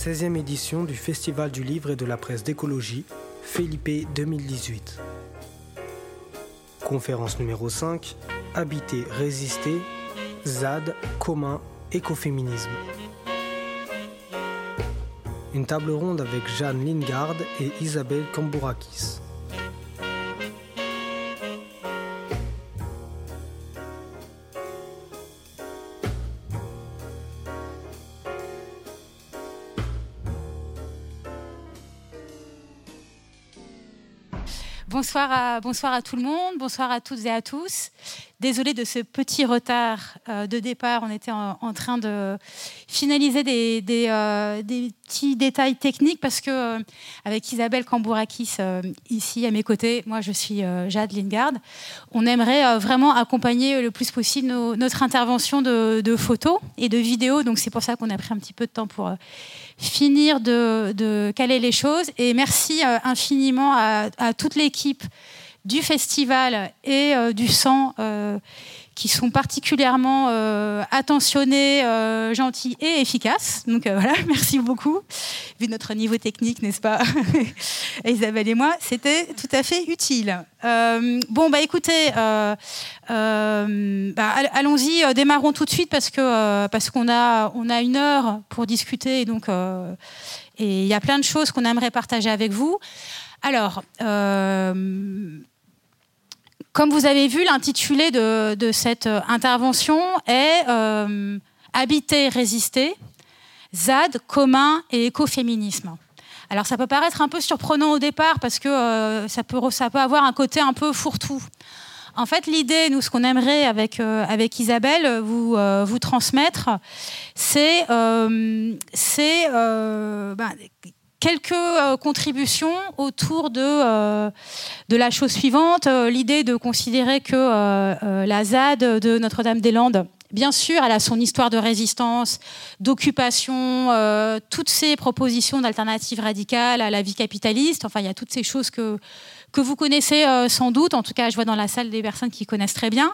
16e édition du Festival du livre et de la presse d'écologie, Felipe 2018. Conférence numéro 5, Habiter, résister, ZAD, commun, écoféminisme. Une table ronde avec Jeanne Lingard et Isabelle Kambourakis. Bonsoir à, tout le monde, bonsoir à toutes et à tous. Désolée de ce petit retard euh, de départ, on était en, train de finaliser des, euh, des, petits détails techniques parce que euh, avec Isabelle Kambourakis ici à mes côtés, moi je suis Jade Lingard, on aimerait vraiment accompagner le plus possible notre intervention de, photos et de vidéos, donc c'est pour ça qu'on a pris un petit peu de temps pour finir de, caler les choses. Et merci infiniment à, toute l'équipe du festival et euh, du sang euh, qui sont particulièrement attentionnés, gentils et efficaces. Donc voilà, merci beaucoup. Vu notre niveau technique, n'est-ce pas, Isabelle et moi, c'était tout à fait utile. bon, bah écoutez, bah, allons-y, démarrons tout de suite parce que parce qu'on a on a une heure pour discuter, et donc et il y a plein de choses qu'on aimerait partager avec vous. Alors, euh, comme vous avez vu, l'intitulé de, cette intervention est euh, Habiter, résister, ZAD, commun et écoféminisme. Alors ça peut paraître un peu surprenant au départ parce que euh, ça, peut, avoir un côté un peu fourre-tout. En fait, l'idée, nous, ce qu'on aimerait avec, Isabelle vous, transmettre, c'est euh, ben, quelques euh, contributions autour de, euh, de la chose suivante, euh, l'idée de considérer que la ZAD de Notre-Dame-des-Landes, bien sûr, elle a son histoire de résistance, d'occupation, toutes ces propositions d'alternatives radicales à la vie capitaliste, enfin, il y a toutes ces choses que que vous connaissez sans doute, en tout cas je vois dans la salle des personnes qui connaissent très bien,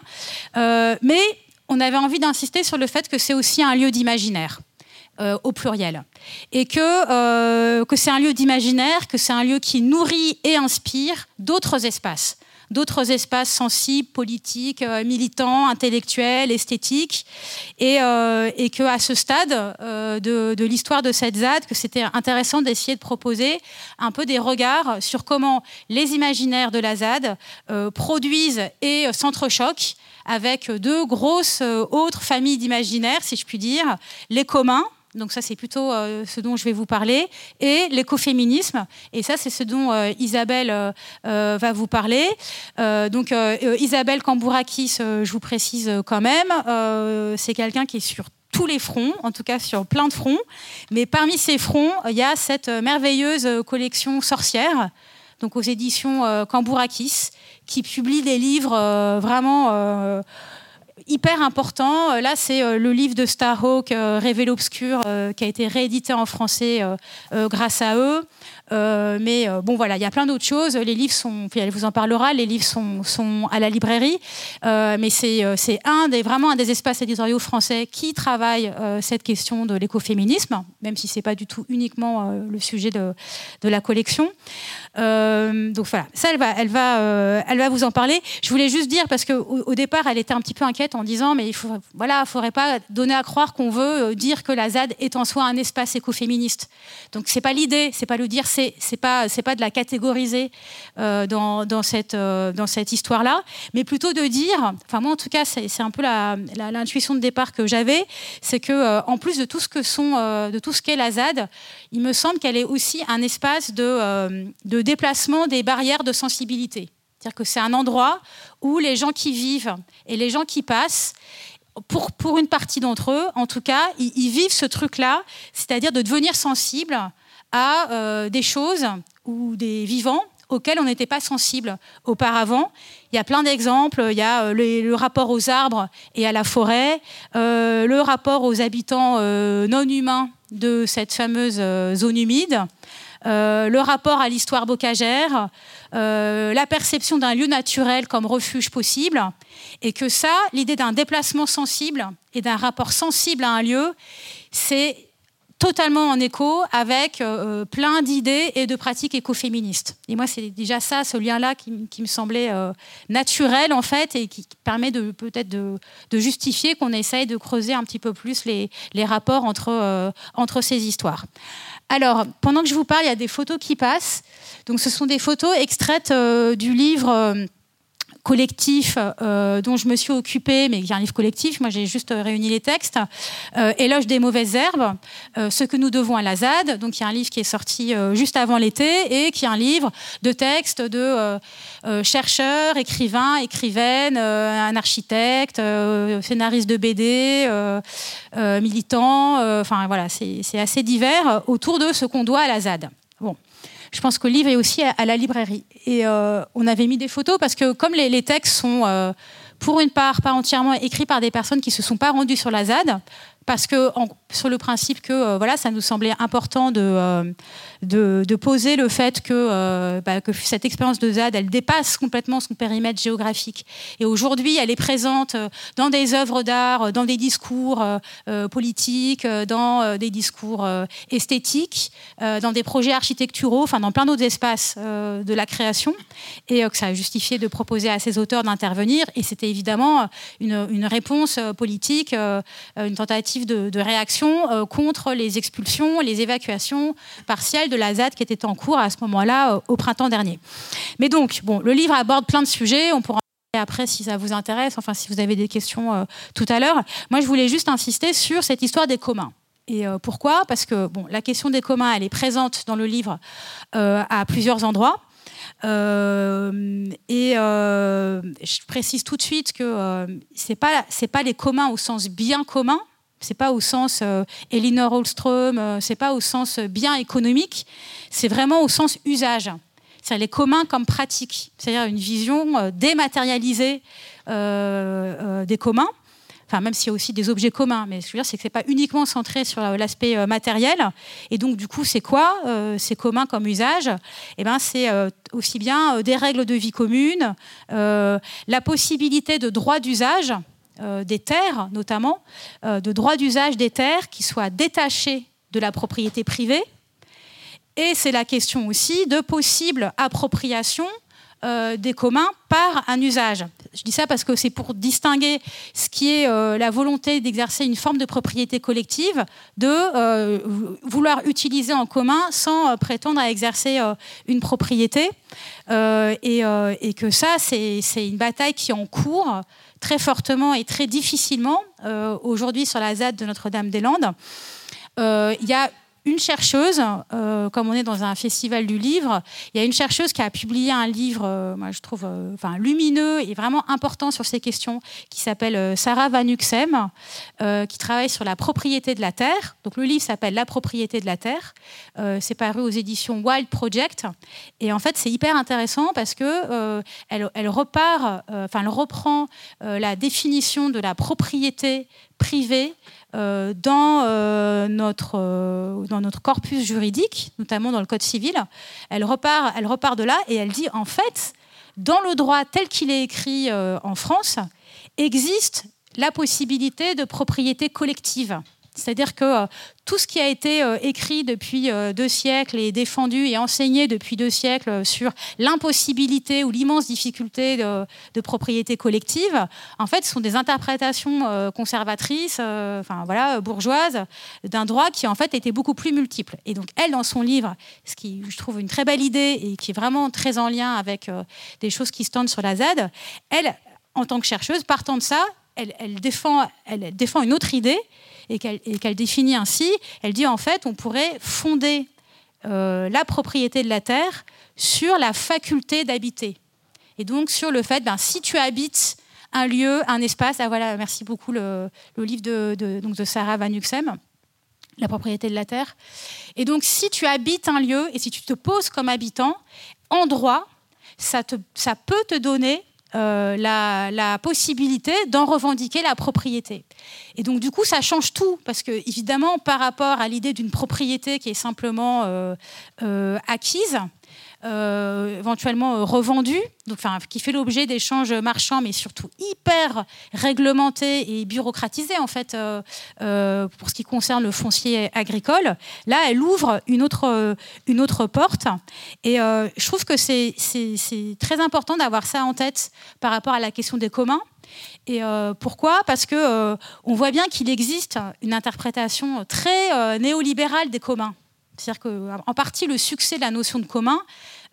mais on avait envie d'insister sur le fait que c'est aussi un lieu d'imaginaire. Euh, au pluriel. Et que, euh, que c'est un lieu d'imaginaire, que c'est un lieu qui nourrit et inspire d'autres espaces d'autres espaces sensibles, politiques, euh, militants, intellectuels, esthétiques, et, et que à ce stade de, de l'histoire de cette ZAD, que c'était intéressant d'essayer de proposer un peu des regards sur comment les imaginaires de la ZAD produisent et s'entrechoquent avec deux grosses autres familles d'imaginaires, si je puis dire, les communs, donc ça c'est plutôt euh, ce dont je vais vous parler, et l'écoféminisme, et ça c'est ce dont euh, Isabelle euh, va vous parler. donc Isabelle Kambourakis, je vous précise quand même, c'est quelqu'un qui est sur tous les fronts, en tout cas sur plein de fronts, mais parmi ces fronts, il y a cette merveilleuse collection sorcière, donc aux éditions Kambourakis, qui publie des livres vraiment hyper important. Euh, là, c'est euh, le livre de Starhawk, euh, l'obscur, qui a été réédité en français grâce à eux. Mais bon, voilà, il y a plein d'autres choses. Les livres sont, elle vous en parlera, les livres sont, à la librairie, mais c'est un des, vraiment un des espaces éditoriaux français qui travaille cette question de l'écoféminisme, même si c'est pas du tout uniquement le sujet de la collection. Donc voilà, ça, elle va, elle, va, elle va vous en parler. Je voulais juste dire, parce qu'au au départ, elle était un petit peu inquiète en disant, mais il faut, voilà, faudrait pas donner à croire qu'on veut dire que la ZAD est en soi un espace écoféministe. Donc c'est pas l'idée, c'est pas le dire, c'est c'est pas c'est pas de la catégoriser euh, dans, dans, cette euh, dans cette histoire là, mais plutôt de dire, enfin moi en tout cas c'est un peu l'intuition de départ que j'avais, c'est que euh, en plus de tout ce que sont de tout ce qu'est la ZAD, il me semble qu'elle est aussi un espace de de déplacement des barrières de sensibilité. C'est-à-dire que c'est un endroit où les gens qui vivent et les gens qui passent pour, pour, une partie d'entre eux, en tout cas, ils, vivent ce truc-là, c'est-à-dire de devenir sensible à euh, des choses ou des vivants auxquels on n'était pas sensible auparavant. Il y a plein d'exemples. Il y a euh, le, rapport aux arbres et à la forêt, euh, le rapport aux habitants non humains de cette fameuse zone humide, le rapport à l'histoire bocagère, la perception d'un lieu naturel comme refuge possible, et que ça, l'idée d'un déplacement sensible et d'un rapport sensible à un lieu, c'est totalement en écho avec euh, plein d'idées et de pratiques écoféministes. Et moi, c'est déjà ça, ce lien-là, qui, me semblait naturel, en fait, et qui permet peut-être de, justifier qu'on essaye de creuser un petit peu plus les, les rapports entre, entre ces histoires. Alors, pendant que je vous parle, il y a des photos qui passent. Donc, ce sont des photos extraites du livre collectif euh, dont je me suis occupée, mais qui est un livre collectif, moi j'ai juste euh, réuni les textes, euh, Éloge des mauvaises herbes, ce que nous devons à la ZAD, donc il y a un livre qui est sorti juste avant l'été, et qui est un livre de textes de chercheurs, écrivains, écrivaines, un architecte, scénariste de BD, militants, enfin voilà, c'est assez divers autour de ce qu'on doit à la ZAD. Je pense que le livre est aussi à, la librairie. Et euh, on avait mis des photos parce que comme les, textes sont euh, pour une part pas entièrement écrits par des personnes qui se sont pas rendues sur la ZAD, parce que sur le principe que euh, voilà, ça nous semblait important de, euh, de, poser le fait que, euh, bah, que cette expérience de ZAD, elle dépasse complètement son périmètre géographique. Et aujourd'hui, elle est présente dans des œuvres d'art, dans des discours politiques, dans des discours esthétiques, dans des projets architecturaux, enfin dans plein d'autres espaces de la création, et que ça a justifié de proposer à ces auteurs d'intervenir. Et c'était évidemment une, une, réponse politique, une tentative de, réaction euh, contre les expulsions, les évacuations partielles de la ZAD qui étaient en cours à ce moment-là, euh, au printemps dernier. Mais donc, bon, le livre aborde plein de sujets. On pourra après si ça vous intéresse, enfin si vous avez des questions euh, tout à l'heure. Moi, je voulais juste insister sur cette histoire des communs. Et pourquoi? Parce que bon, la question des communs, elle est présente dans le livre à plusieurs endroits. et je précise tout de suite que c'est pas pas les communs au sens bien commun, c'est pas au sens euh, Elinor Holstrom, euh, c'est pas au sens euh, bien économique, c'est vraiment au sens usage. C'est les communs comme pratique, c'est-à-dire une vision dématérialisée des communs. Enfin, même s'il y a aussi des objets communs, mais ce que je veux dire, c'est que c'est pas uniquement centré sur l'aspect matériel. Et donc, du coup, c'est quoi ces communs comme usage? Eh ben, c'est aussi bien des règles de vie communes, la possibilité de droits d'usage euh, des terres, notamment, euh, de droits d'usage des terres qui soient détachés de la propriété privée. Et c'est la question aussi de possible appropriation euh, des communs par un usage. Je dis ça parce que c'est pour distinguer ce qui est la volonté d'exercer une forme de propriété collective de vouloir utiliser en commun sans prétendre à exercer une propriété. Et, et, que ça, c'est une bataille qui est en cours très fortement et très difficilement euh, aujourd'hui sur la ZAD de Notre-Dame-des-Landes. Euh, il y a une chercheuse, euh, comme on est dans un festival du livre, il y a une chercheuse qui a publié un livre, euh, moi je trouve, euh, enfin lumineux et vraiment important sur ces questions, qui s'appelle Sarah Van Uxem, qui travaille sur la propriété de la terre. Donc le livre s'appelle La propriété de la terre. c'est paru aux éditions Wild Project. Et en fait, c'est hyper intéressant parce que elle, elle, repart, enfin elle reprend la définition de la propriété privée euh, dans, euh, notre, euh, dans notre corpus juridique, notamment dans le Code civil. Elle repart, elle repart de là et elle dit en fait, dans le droit tel qu'il est écrit en France, existe la possibilité de propriété collective. C'est-à-dire que euh, tout ce qui a été euh, écrit depuis euh, deux siècles et défendu et enseigné depuis deux siècles sur l'impossibilité ou l'immense difficulté de, propriété collective, en fait, sont des interprétations conservatrices, enfin voilà, bourgeoises, d'un droit qui en fait était beaucoup plus multiple. Et donc elle, dans son livre, ce qui je trouve une très belle idée et qui est vraiment très en lien avec des choses qui se tendent sur la ZAD, elle, en tant que chercheuse, partant de ça, elle défend une autre idée et qu'elle définit ainsi, elle dit en fait on pourrait fonder euh, la propriété de la terre sur la faculté d'habiter. Et donc sur le fait, ben, si tu habites un lieu, un espace, ah voilà, merci beaucoup le, livre de, donc de Sarah Van Uxem, La propriété de la terre. Et donc si tu habites un lieu et si tu te poses comme habitant, en droit, ça, te, ça peut te donner euh, la, possibilité d'en revendiquer la propriété. Et donc du coup, ça change tout, parce que évidemment, par rapport à l'idée d'une propriété qui est simplement euh, euh, acquise, éventuellement revendus, donc, enfin, qui fait l'objet d'échanges marchands, mais surtout hyper réglementés et bureaucratisés en fait pour ce qui concerne le foncier agricole. Là, elle ouvre une autre, une autre porte, et je trouve que c'est très important d'avoir ça en tête par rapport à la question des communs. Et euh, pourquoi? Parce que euh, on voit bien qu'il existe une interprétation très euh, néolibérale des communs. C'est-à-dire qu'en partie, le succès de la notion de commun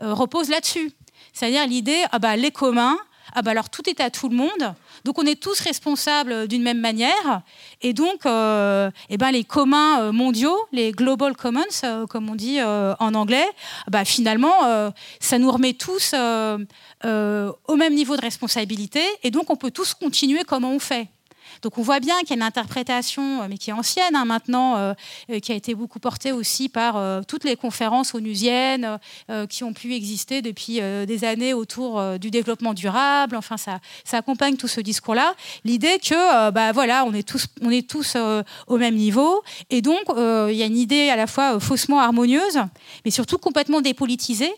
repose là-dessus. C'est-à-dire l'idée, ah bah, les communs, ah bah alors tout est à tout le monde, donc on est tous responsables d'une même manière, et donc euh, eh ben les communs euh, mondiaux, les global commons, euh, comme on dit en anglais, bah finalement ça nous remet tous au même niveau de responsabilité, et donc on peut tous continuer comme on fait. Donc on voit bien qu'il y a une interprétation, euh, mais qui est ancienne hein, maintenant, euh, euh, qui a été beaucoup portée aussi par toutes les conférences onusiennes qui ont pu exister depuis des années autour du développement durable. Enfin, ça, ça accompagne tout ce discours-là. L'idée que, bah voilà, on est tous, on est tous au même niveau, et donc il y a une idée à la fois faussement harmonieuse, mais surtout complètement dépolitisée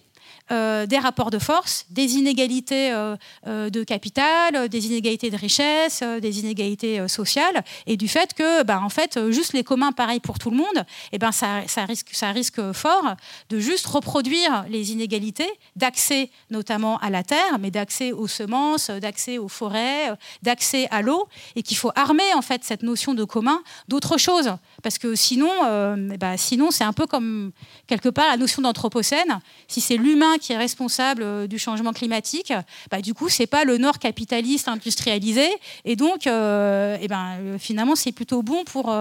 euh, des rapports de force, des inégalités euh, euh, de capital, des inégalités de richesse, des inégalités sociales, et du fait que, ben, en fait, juste les communs, pareil pour tout le monde, et ben, ça, risque, ça risque fort de juste reproduire les inégalités d'accès notamment à la terre, mais d'accès aux semences, d'accès aux forêts, d'accès à l'eau, et qu'il faut armer en fait cette notion de commun d'autre chose, parce que sinon, ben, sinon c'est un peu comme quelque part la notion d'anthropocène. Si c'est l'humain qui est responsable euh, du changement climatique, bah, du coup, c'est pas le Nord capitaliste industrialisé. Et donc, euh, eh ben, euh, finalement, c'est plutôt bon pour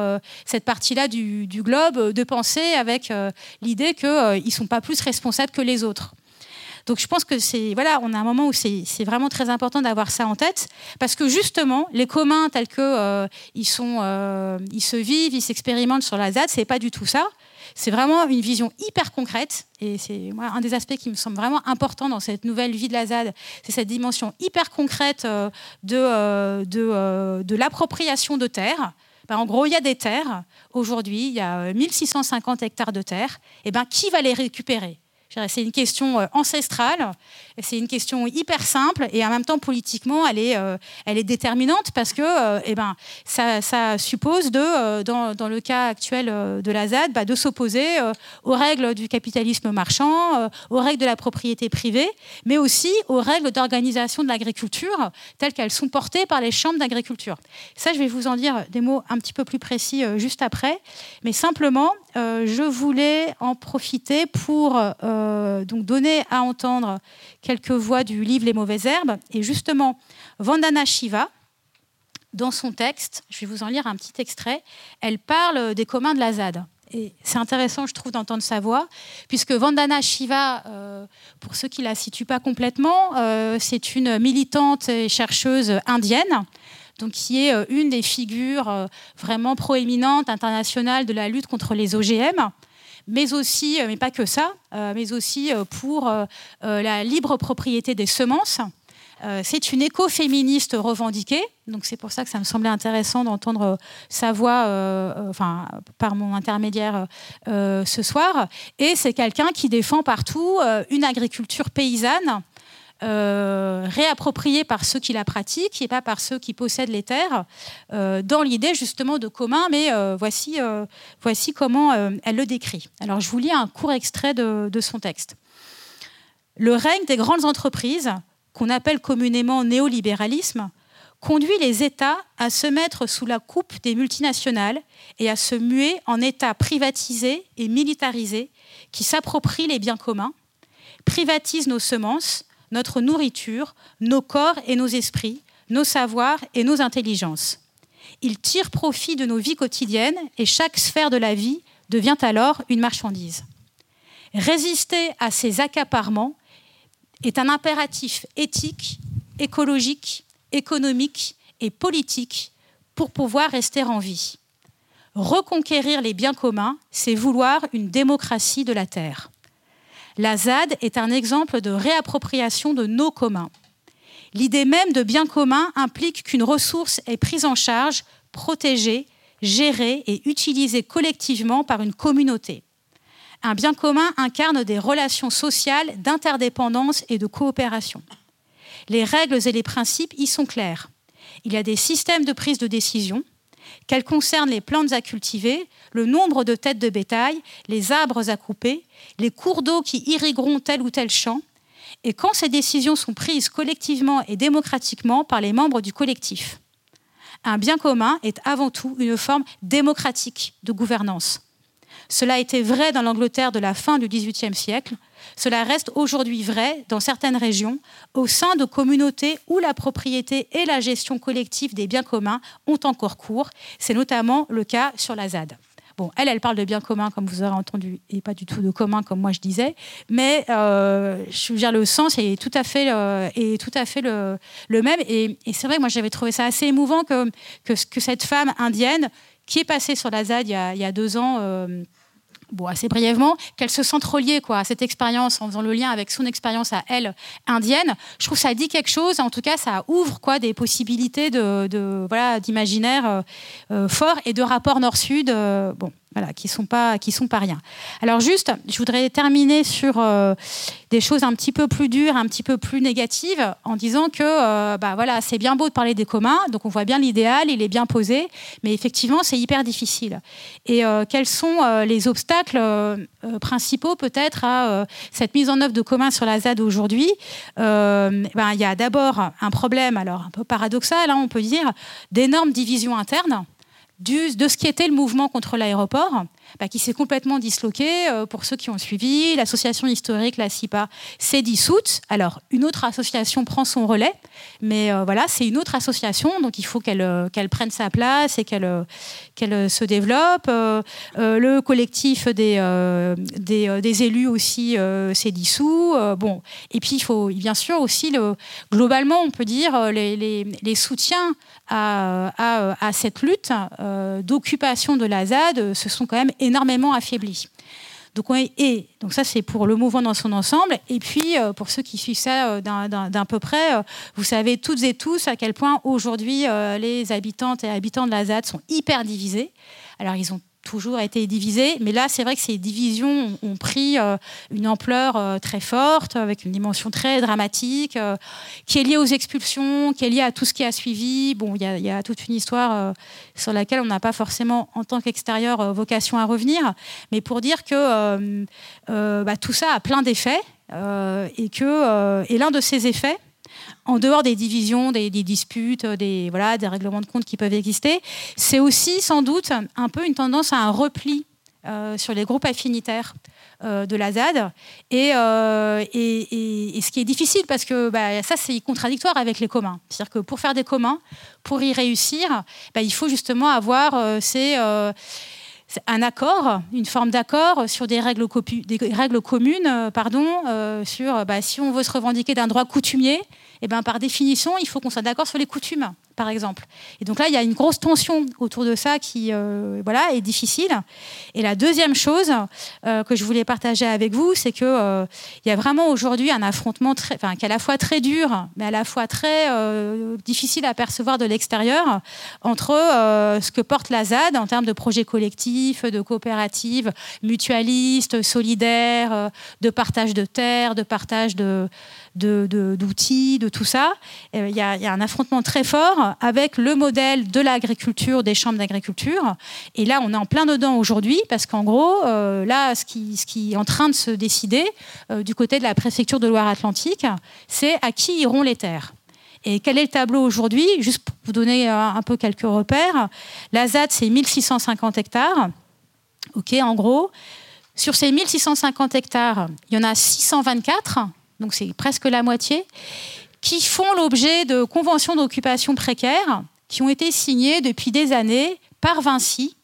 cette partie-là du, globe de penser avec l'idée qu'ils ne sont pas plus responsables que les autres. Donc je pense que c'est voilà, on a un moment où c'est vraiment très important d'avoir ça en tête parce que justement les communs tels que ils sont, ils se vivent, ils s'expérimentent sur la ZAD, c'est pas du tout ça. C'est vraiment une vision hyper concrète. Et c'est un des aspects qui me semble vraiment important dans cette nouvelle vie de la ZAD. C'est cette dimension hyper concrète euh, de, euh, de, euh, de l'appropriation de terres. Ben, en gros, il y a des terres. Aujourd'hui, il y a 1650 hectares de terres. Et ben, qui va les récupérer? C'est une question euh, ancestrale, c'est une question hyper simple et en même temps politiquement elle est, euh, déterminante parce que euh, eh ben, ça, suppose de, dans, le cas actuel de la ZAD bah, de s'opposer aux règles du capitalisme marchand, aux règles de la propriété privée, mais aussi aux règles d'organisation de l'agriculture telles qu'elles sont portées par les chambres d'agriculture. Ça, je vais vous en dire des mots un petit peu plus précis juste après, mais simplement, je voulais en profiter pour euh, donc donner à entendre quelques voix du livre Les mauvaises herbes. Et justement, Vandana Shiva, dans son texte, je vais vous en lire un petit extrait, elle parle des communs de la ZAD. Et c'est intéressant, je trouve, d'entendre sa voix, puisque Vandana Shiva, euh, pour ceux qui ne la situent pas complètement, euh, c'est une militante et chercheuse indienne, donc qui est une des figures vraiment proéminentes internationales de la lutte contre les OGM mais aussi, euh, mais pas que ça, euh, mais aussi euh, pour la libre propriété des semences. c'est une écoféministe revendiquée, donc c'est pour ça que ça me semblait intéressant d'entendre sa voix, enfin par mon intermédiaire ce soir. Et c'est quelqu'un qui défend partout une agriculture paysanne euh, réappropriée par ceux qui la pratiquent et pas par ceux qui possèdent les terres, euh, dans l'idée justement de commun, mais euh, voici, voici comment elle le décrit. Alors je vous lis un court extrait de, de son texte. Le règne des grandes entreprises, qu'on appelle communément néolibéralisme, conduit les États à se mettre sous la coupe des multinationales et à se muer en États privatisés et militarisés qui s'approprient les biens communs, privatisent nos semences, notre nourriture, nos corps et nos esprits, nos savoirs et nos intelligences. Il tire profit de nos vies quotidiennes et chaque sphère de la vie devient alors une marchandise. Résister à ces accaparements est un impératif éthique, écologique, économique et politique pour pouvoir rester en vie. Reconquérir les biens communs, c'est vouloir une démocratie de la Terre. La ZAD est un exemple de réappropriation de nos communs. L'idée même de bien commun implique qu'une ressource est prise en charge, protégée, gérée et utilisée collectivement par une communauté. Un bien commun incarne des relations sociales d'interdépendance et de coopération. Les règles et les principes y sont clairs. Il y a des systèmes de prise de décision, qu'elles concernent les plantes à cultiver, le nombre de têtes de bétail, les arbres à couper, les cours d'eau qui irrigueront tel ou tel champ, et quand ces décisions sont prises collectivement et démocratiquement par les membres du collectif. Un bien commun est avant tout une forme démocratique de gouvernance. Cela était vrai dans l'Angleterre de la fin du XVIIIe siècle. Cela reste aujourd'hui vrai dans certaines régions, au sein de communautés où la propriété et la gestion collective des biens communs ont encore cours. C'est notamment le cas sur la ZAD. Bon, elle, elle parle de bien commun, comme vous aurez entendu, et pas du tout de commun, comme moi je disais. Mais euh, je veux dire, le sens est tout à fait, euh, est tout à fait le, même. Et, c'est vrai moi, j'avais trouvé ça assez émouvant que, que, cette femme indienne, qui est passée sur la ZAD il y a, deux ans, euh, bon, assez brièvement, qu'elle se sente reliée quoi, à cette expérience en faisant le lien avec son expérience à elle indienne. Je trouve que ça dit quelque chose. En tout cas, ça ouvre quoi, des possibilités de, voilà, d'imaginaire euh, euh, fort et de rapport nord-sud. Bon, qui sont sont pas rien. Alors juste, je voudrais terminer sur euh, des choses un petit peu plus dures, un petit peu plus négatives, en disant que euh, bah voilà, c'est bien beau de parler des communs, donc on voit bien l'idéal, il est bien posé, mais effectivement c'est hyper difficile. Et euh, quels sont les obstacles principaux peut-être à cette mise en œuvre de communs sur la ZAD aujourd'hui? Ben, il y a d'abord un problème, alors un peu paradoxal, hein, on peut dire, d'énormes divisions internes de ce qui était le mouvement contre l'aéroport, bah, qui s'est complètement disloqué. Euh, pour ceux qui ont suivi, l'association historique, la CIPA, s'est dissoute. Alors, une autre association prend son relais, mais euh, voilà, c'est une autre association, donc il faut qu'elle euh, qu'elle prenne sa place et qu'elle qu'elle se développe. le collectif des, des, élus aussi s'est dissous. bon, et puis il faut bien sûr aussi, le, globalement, on peut dire, les, les, soutiens à, à, cette lutte d'occupation de la ZAD se sont quand même énormément affaiblis. Donc, ça, c'est pour le mouvement dans son ensemble. Et puis, euh, pour ceux qui suivent ça euh, d'un peu près, vous savez toutes et tous à quel point aujourd'hui les habitantes et habitants de la ZAD sont hyper divisés. Alors, ils ont toujours été divisé. Mais là, c'est vrai que ces divisions ont pris euh, une ampleur euh, très forte, avec une dimension très dramatique, euh, qui est liée aux expulsions, qui est liée à tout ce qui a suivi. Bon, il y, a toute une histoire sur laquelle on n'a pas forcément, en tant qu'extérieur, vocation à revenir. Mais pour dire que bah, tout ça a plein d'effets. et que et l'un de ces effets, en dehors des divisions, des, disputes, des, voilà, des règlements de compte qui peuvent exister, c'est aussi sans doute un peu une tendance à un repli euh, sur les groupes affinitaires euh, de la ZAD. Euh, et, ce qui est difficile, parce que bah, ça, c'est contradictoire avec les communs. C'est-à-dire que pour faire des communs, pour y réussir, bah, il faut justement avoir ces un accord, une forme d'accord sur des règles, communes, pardon, sur bah, si on veut se revendiquer d'un droit coutumier, eh ben, par définition, il faut qu'on soit d'accord sur les coutumes, par exemple. Et donc là, il y a une grosse tension autour de ça qui euh, voilà, est difficile. Et la deuxième chose euh, que je voulais partager avec vous, c'est qu'il euh, y a vraiment aujourd'hui un affrontement qui est à la fois très dur, mais à la fois très difficile à percevoir de l'extérieur, entre ce que porte la ZAD en termes de projets collectifs, de coopératives mutualistes, solidaires, de partage de terres, de partage de d'outils, de, tout ça. Euh, il y, a, un affrontement très fort avec le modèle de l'agriculture, des chambres d'agriculture. Et là, on est en plein dedans aujourd'hui parce qu'en gros, euh, là, ce qui, est en train de se décider euh, du côté de la préfecture de Loire-Atlantique, c'est à qui iront les terres. Et quel est le tableau aujourd'hui? Juste pour vous donner un peu quelques repères, la ZAD, c'est 1650 hectares. OK, en gros. Sur ces 1650 hectares, il y en a 624 donc c'est presque la moitié, qui font l'objet de conventions d'occupation précaires qui ont été signées depuis des années par Vinci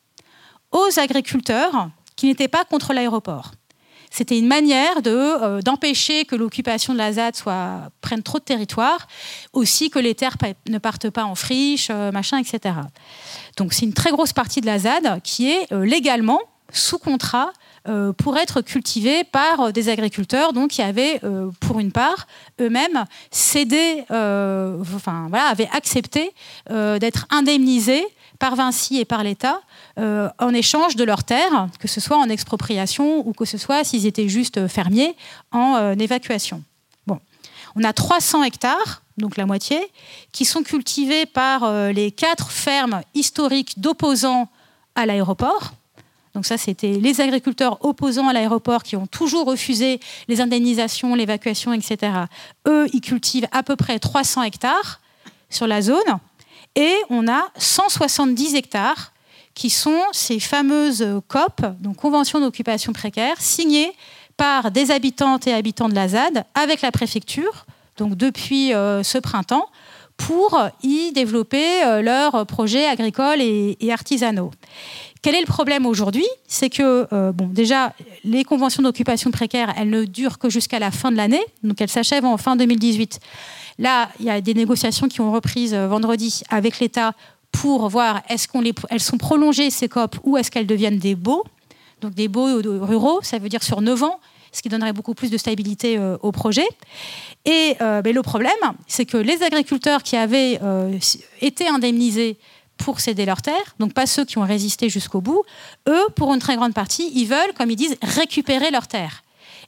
aux agriculteurs qui n'étaient pas contre l'aéroport. C'était une manière euh, d'empêcher que l'occupation de la ZAD soit, prenne trop de territoire, aussi que les terres ne partent pas en friche, euh, machin, etc. Donc c'est une très grosse partie de la ZAD qui est euh, légalement sous contrat euh, pour être cultivés par euh, des agriculteurs donc, qui avaient, euh, pour une part, eux-mêmes cédé, enfin, voilà, avaient accepté d'être indemnisés par Vinci et par l'État en échange de leurs terres, que ce soit en expropriation ou que ce soit s'ils étaient juste fermiers en évacuation. Bon, on a 300 hectares, donc la moitié, qui sont cultivés par les quatre fermes historiques d'opposants à l'aéroport. Donc ça, c'était les agriculteurs opposants à l'aéroport qui ont toujours refusé les indemnisations, l'évacuation, etc. Eux, ils cultivent à peu près 300 hectares sur la zone. Et on a 170 hectares qui sont ces fameuses COP, donc Conventions d'occupation précaire, signées par des habitantes et habitants de la ZAD avec la préfecture, donc depuis euh, ce printemps, pour y développer euh, leurs projets agricoles et artisanaux. Quel est le problème aujourd'hui? C'est que, euh, bon, déjà, les conventions d'occupation précaire, elles ne durent que jusqu'à la fin de l'année, donc elles s'achèvent en fin 2018. Là, il y a des négociations qui ont repris euh, vendredi avec l'État pour voir est-ce sont prolongées, ces COP, ou est-ce qu'elles deviennent des baux, donc des baux ruraux, ça veut dire sur 9 ans, ce qui donnerait beaucoup plus de stabilité euh, au projet. Et le problème, c'est que les agriculteurs qui avaient été indemnisés pour céder leurs terres, donc pas ceux qui ont résisté jusqu'au bout. Eux, pour une très grande partie, ils veulent, comme ils disent, récupérer leurs terres.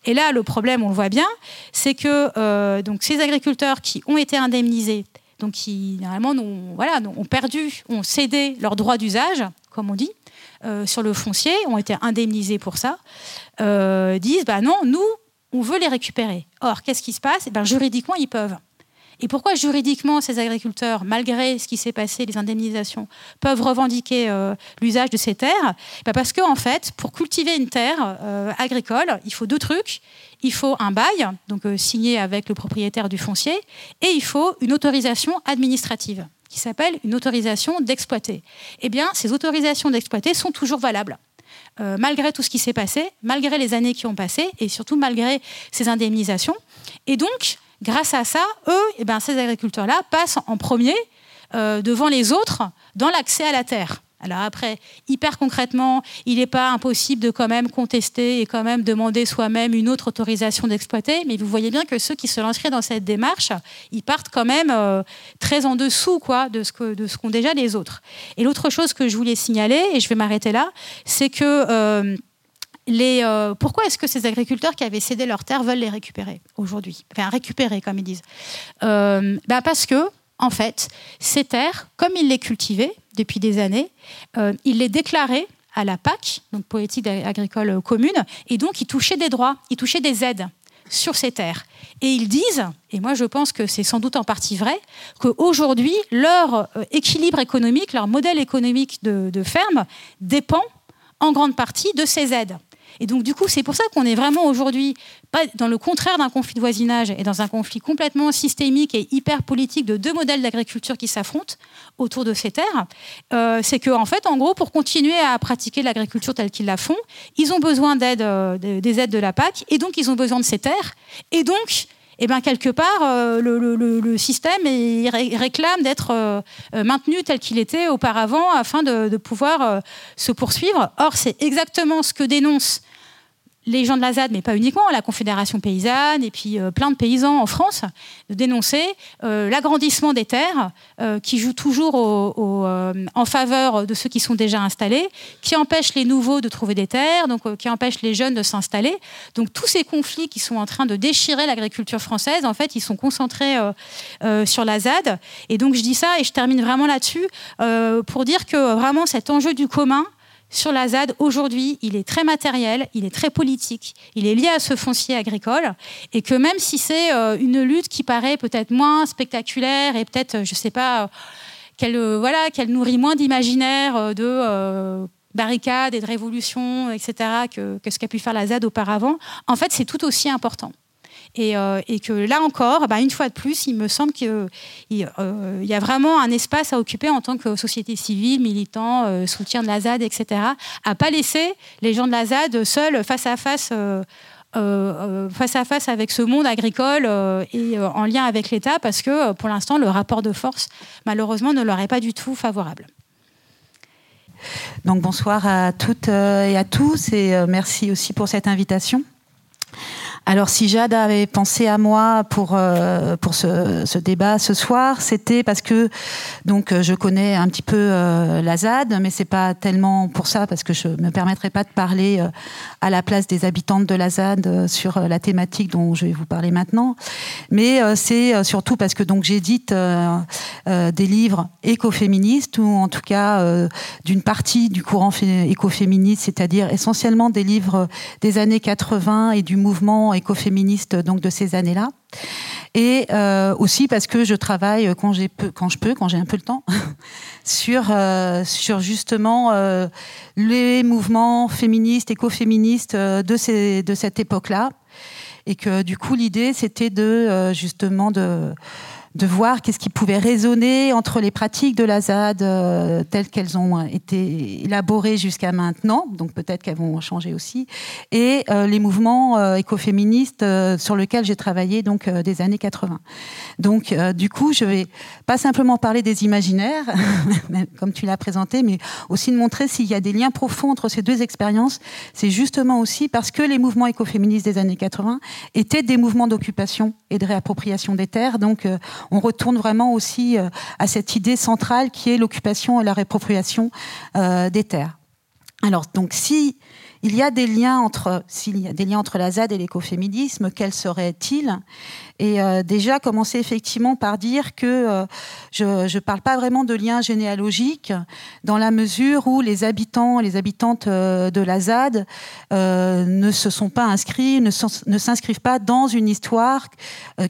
Et là, le problème, on le voit bien, c'est que euh, donc ces agriculteurs qui ont été indemnisés, donc qui normalement ont, voilà, ont perdu, ont cédé leurs droits d'usage, comme on dit, euh, sur le foncier, ont été indemnisés pour ça, euh, disent bah non, nous, on veut les récupérer. Or, qu'est-ce qui se passe? Eh ben, Juridiquement, ils peuvent. Et pourquoi juridiquement ces agriculteurs, malgré ce qui s'est passé, les indemnisations, peuvent revendiquer euh, l'usage de ces terres? Bah, Parce qu'en en fait, pour cultiver une terre euh, agricole, il faut deux trucs. Il faut un bail, donc euh, signé avec le propriétaire du foncier, et il faut une autorisation administrative qui s'appelle une autorisation d'exploiter. Eh bien, ces autorisations d'exploiter sont toujours valables. malgré tout ce qui s'est passé, malgré les années qui ont passé et surtout malgré ces indemnisations. Et donc, grâce à ça, eux, eh ben, ces agriculteurs-là passent en premier euh, devant les autres dans l'accès à la terre. Alors après, hyper concrètement, il n'est pas impossible de quand même contester et quand même demander soi-même une autre autorisation d'exploiter, mais vous voyez bien que ceux qui se lanceraient dans cette démarche, ils partent quand même euh, très en dessous quoi, de ce qu'ont déjà les autres. Et l'autre chose que je voulais signaler, et je vais m'arrêter là, c'est que... Euh, euh, pourquoi est-ce que ces agriculteurs qui avaient cédé leurs terres veulent les récupérer aujourd'hui? Enfin, récupérer, comme ils disent. Euh, bah, parce que, en fait, ces terres, comme ils les cultivaient depuis des années, euh, ils les déclaraient à la PAC, donc politique agricole commune, et donc ils touchaient des droits, ils touchaient des aides sur ces terres. Et ils disent, et moi je pense que c'est sans doute en partie vrai, qu'aujourd'hui, leur équilibre économique, leur modèle économique de, de ferme dépend en grande partie de ces aides. Et donc, du coup, c'est pour ça qu'on est vraiment aujourd'hui pas dans le contraire d'un conflit de voisinage et dans un conflit complètement systémique et hyper politique de deux modèles d'agriculture qui s'affrontent autour de ces terres. Euh, c'est que, en fait, en gros, pour continuer à pratiquer l'agriculture telle qu'ils la font, ils ont besoin d'aide, euh, des aides de la PAC, et donc ils ont besoin de ces terres. Et donc, eh ben, quelque part, euh, le, système il réclame d'être maintenu tel qu'il était auparavant afin de, de pouvoir se poursuivre. Or, c'est exactement ce que dénonce les gens de la ZAD, mais pas uniquement, la Confédération paysanne et puis euh, plein de paysans en France, de dénoncer euh, l'agrandissement des terres euh, qui joue toujours en faveur de ceux qui sont déjà installés, qui empêche les nouveaux de trouver des terres, donc qui empêche les jeunes de s'installer. Donc tous ces conflits qui sont en train de déchirer l'agriculture française, en fait, ils sont concentrés sur la ZAD. Et donc je dis ça et je termine vraiment là-dessus pour dire que vraiment cet enjeu du commun, sur la ZAD, aujourd'hui, il est très matériel, il est très politique, il est lié à ce foncier agricole, et que même si c'est euh, une lutte qui paraît peut-être moins spectaculaire et peut-être, je ne sais pas, qu'elle euh, voilà, qu'elle nourrit moins d'imaginaire, euh, de barricades et de révolutions, etc., que, que ce qu'a pu faire la ZAD auparavant, en fait, c'est tout aussi important. Euh, et, que là encore, bah, une fois de plus, il me semble qu'il euh, y a vraiment un espace à occuper en tant que société civile, militant, euh, soutien de la ZAD, etc., à pas laisser les gens de la ZAD seuls face à face. face à face avec ce monde agricole et en lien avec l'État parce que pour l'instant le rapport de force malheureusement ne leur est pas du tout favorable. Donc bonsoir à toutes et à tous et merci aussi pour cette invitation. Alors si Jade avait pensé à moi pour euh, pour ce, ce, débat ce soir, c'était parce que donc euh, je connais un petit peu euh, la ZAD, mais c'est pas tellement pour ça parce que je me permettrai pas de parler euh, à la place des habitantes de la ZAD sur la thématique dont je vais vous parler maintenant. Mais c'est surtout parce que donc j'édite des livres écoféministes ou en tout cas d'une partie du courant écoféministe, c'est-à-dire essentiellement des livres des années 80 et du mouvement écoféministe donc de ces années-là. Et euh, aussi parce que je travaille quand, j'ai peu, quand je peux, quand j'ai un peu le temps, sur, euh, sur justement euh, les mouvements féministes, écoféministes de, ces, de cette époque-là. Et que du coup, l'idée, c'était de justement de de voir qu'est-ce qui pouvait résonner entre les pratiques de la ZAD euh, telles qu'elles ont été élaborées jusqu'à maintenant, donc peut-être qu'elles vont changer aussi, et euh, les mouvements euh, écoféministes sur lesquels j'ai travaillé donc des années 80. Donc du coup, je vais pas simplement parler des imaginaires, comme tu l'as présenté, mais aussi de montrer s'il y a des liens profonds entre ces deux expériences. C'est justement aussi parce que les mouvements écoféministes des années 80 étaient des mouvements d'occupation et de réappropriation des terres, donc on retourne vraiment aussi euh, à cette idée centrale qui est l'occupation et la réappropriation euh, des terres. Alors, donc, si il s'il y a des liens entre la ZAD et l'écoféminisme, quels seraient-ils? Et euh, déjà commencer effectivement par dire que euh, je ne parle pas vraiment de lien généalogique dans la mesure où les habitants et les habitantes euh, de la ZAD ne se sont pas inscrits, ne, s'inscrivent pas dans une histoire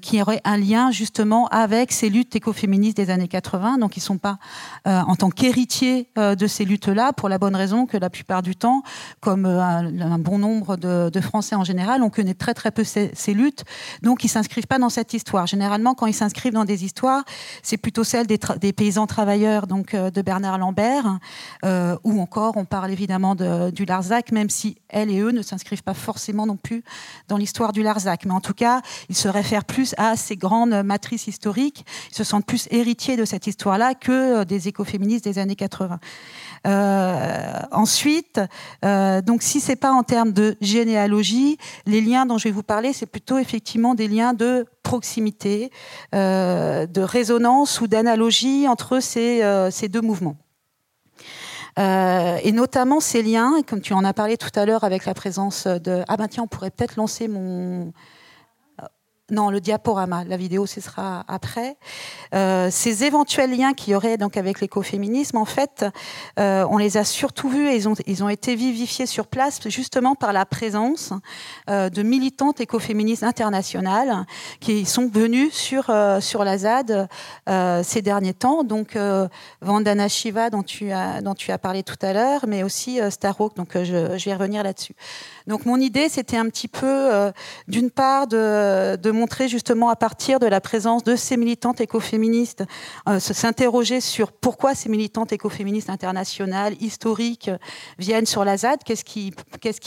qui aurait un lien justement avec ces luttes écoféministes des années 80. Donc ils ne sont pas en tant qu'héritiers de ces luttes-là pour la bonne raison que la plupart du temps, comme un, bon nombre de, de, Français en général, on connaît très très peu ces, ces luttes. Donc ils s'inscrivent dans cette histoire. Généralement, quand ils s'inscrivent dans des histoires, c'est plutôt celle des, paysans travailleurs, donc euh, de Bernard Lambert, euh, ou encore on parle évidemment de, du Larzac, même si elles et eux ne s'inscrivent pas forcément non plus dans l'histoire du Larzac. Mais en tout cas, ils se réfèrent plus à ces grandes matrices historiques. Ils se sentent plus héritiers de cette histoire-là que euh, des écoféministes des années 80. Euh, ensuite, euh, donc si c'est pas en termes de généalogie, les liens dont je vais vous parler, c'est plutôt effectivement des liens de proximité, euh, de résonance ou d'analogie entre ces, euh, deux mouvements. Euh, et notamment ces liens, comme tu en as parlé tout à l'heure avec la présence de... Ah ben tiens, on pourrait peut-être lancer mon, non, le diaporama, la vidéo, ce sera après. Euh, ces éventuels liens qu'il y aurait donc avec l'écoféminisme, en fait, euh, on les a surtout vus et ils ont, ils ont été vivifiés sur place justement par la présence euh, de militantes écoféministes internationales qui sont venues sur, sur la ZAD ces derniers temps. Donc, Vandana Shiva, dont tu, as, dont tu as parlé tout à l'heure, mais aussi Starhawk, donc je vais revenir là-dessus. Donc, mon idée, c'était un petit peu, d'une part, de, montrer justement à partir de la présence de ces militantes écoféministes, euh, s'interroger sur pourquoi ces militantes écoféministes internationales, historiques, viennent sur la ZAD, qu'est-ce qui,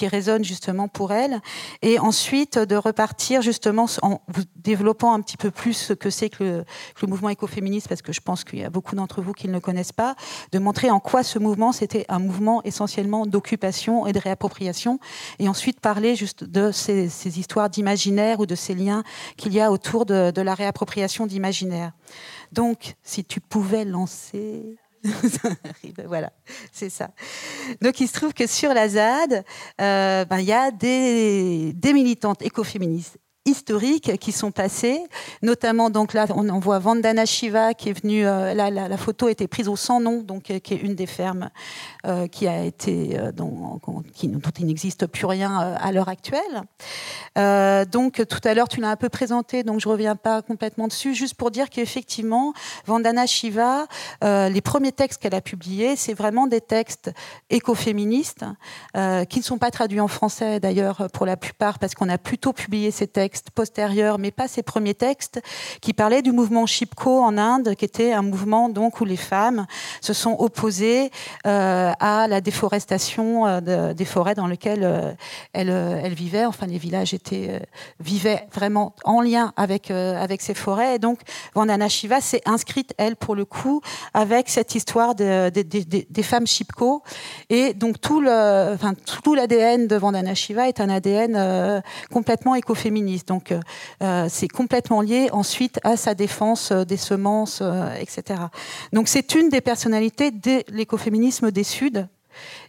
résonne justement pour elles, et ensuite de repartir justement en développant un petit peu plus ce que c'est que le, mouvement écoféministe, parce que je pense qu'il y a beaucoup d'entre vous qui ne le connaissent pas, de montrer en quoi ce mouvement, c'était un mouvement essentiellement d'occupation et de réappropriation, ensuite parler juste de ces, histoires d'imaginaire ou de ces liens qu'il y a autour de, de la réappropriation d'imaginaire. Donc, si tu pouvais lancer... voilà, c'est ça. Donc il se trouve que sur la ZAD, euh, ben, il y a des, des militantes écoféministes historiques qui sont passés, notamment donc là on, on voit Vandana Shiva qui est venue, euh, là, la, photo a été prise au Sans Nom, donc euh, qui est une des fermes euh, qui a été dont, qui, il n'existe plus rien à l'heure actuelle. Donc tout à l'heure tu l'as un peu présenté, donc je reviens pas complètement dessus, juste pour dire qu'effectivement Vandana Shiva, les premiers textes qu'elle a publiés, c'est vraiment des textes écoféministes qui ne sont pas traduits en français d'ailleurs pour la plupart parce qu'on a plutôt publié ces textes postérieurs, mais pas ses premiers textes, qui parlaient du mouvement Chipko en Inde, qui était un mouvement donc où les femmes se sont opposées euh, à la déforestation euh, des forêts dans lesquelles euh, elles, vivaient. Enfin, les villages étaient vivaient vraiment en lien avec avec ces forêts. Et donc, Vandana Shiva s'est inscrite elle pour le coup avec cette histoire des femmes Chipko. Et donc tout le, enfin tout l'ADN de Vandana Shiva est un ADN complètement écoféministe. Donc c'est complètement lié ensuite à sa défense des semences, etc. Donc c'est une des personnalités de l'écoféminisme des Suds.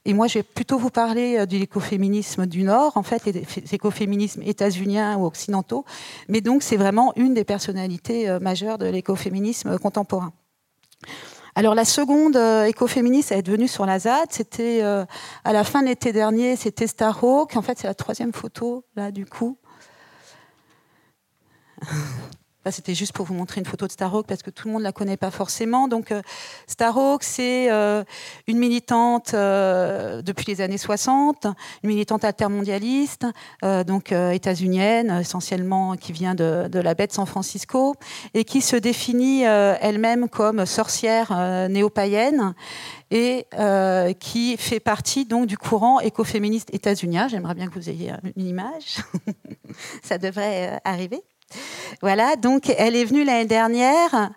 Et moi, je vais plutôt vous parler euh, de l'écoféminisme du Nord, en fait, les écoféminismes états-uniens ou occidentaux. Mais donc, c'est vraiment une des personnalités euh, majeures de l'écoféminisme contemporain. Alors la seconde euh, écoféministe à être venue sur la ZAD, c'était à la fin de l'été dernier, c'était Starhawk. En fait, c'est la troisième photo, là, du coup. c'était juste pour vous montrer une photo de Starhawk parce que tout le monde ne la connaît pas forcément. Donc, euh, Starhawk, c'est euh, une militante euh, depuis les années 60, une militante altermondialiste, donc états-unienne, essentiellement qui vient de, la baie de San Francisco et qui se définit elle-même comme sorcière néo-païenne et qui fait partie donc du courant écoféministe états-unien. J'aimerais bien que vous ayez une image. Ça devrait arriver. Voilà, donc elle est venue l'année dernière,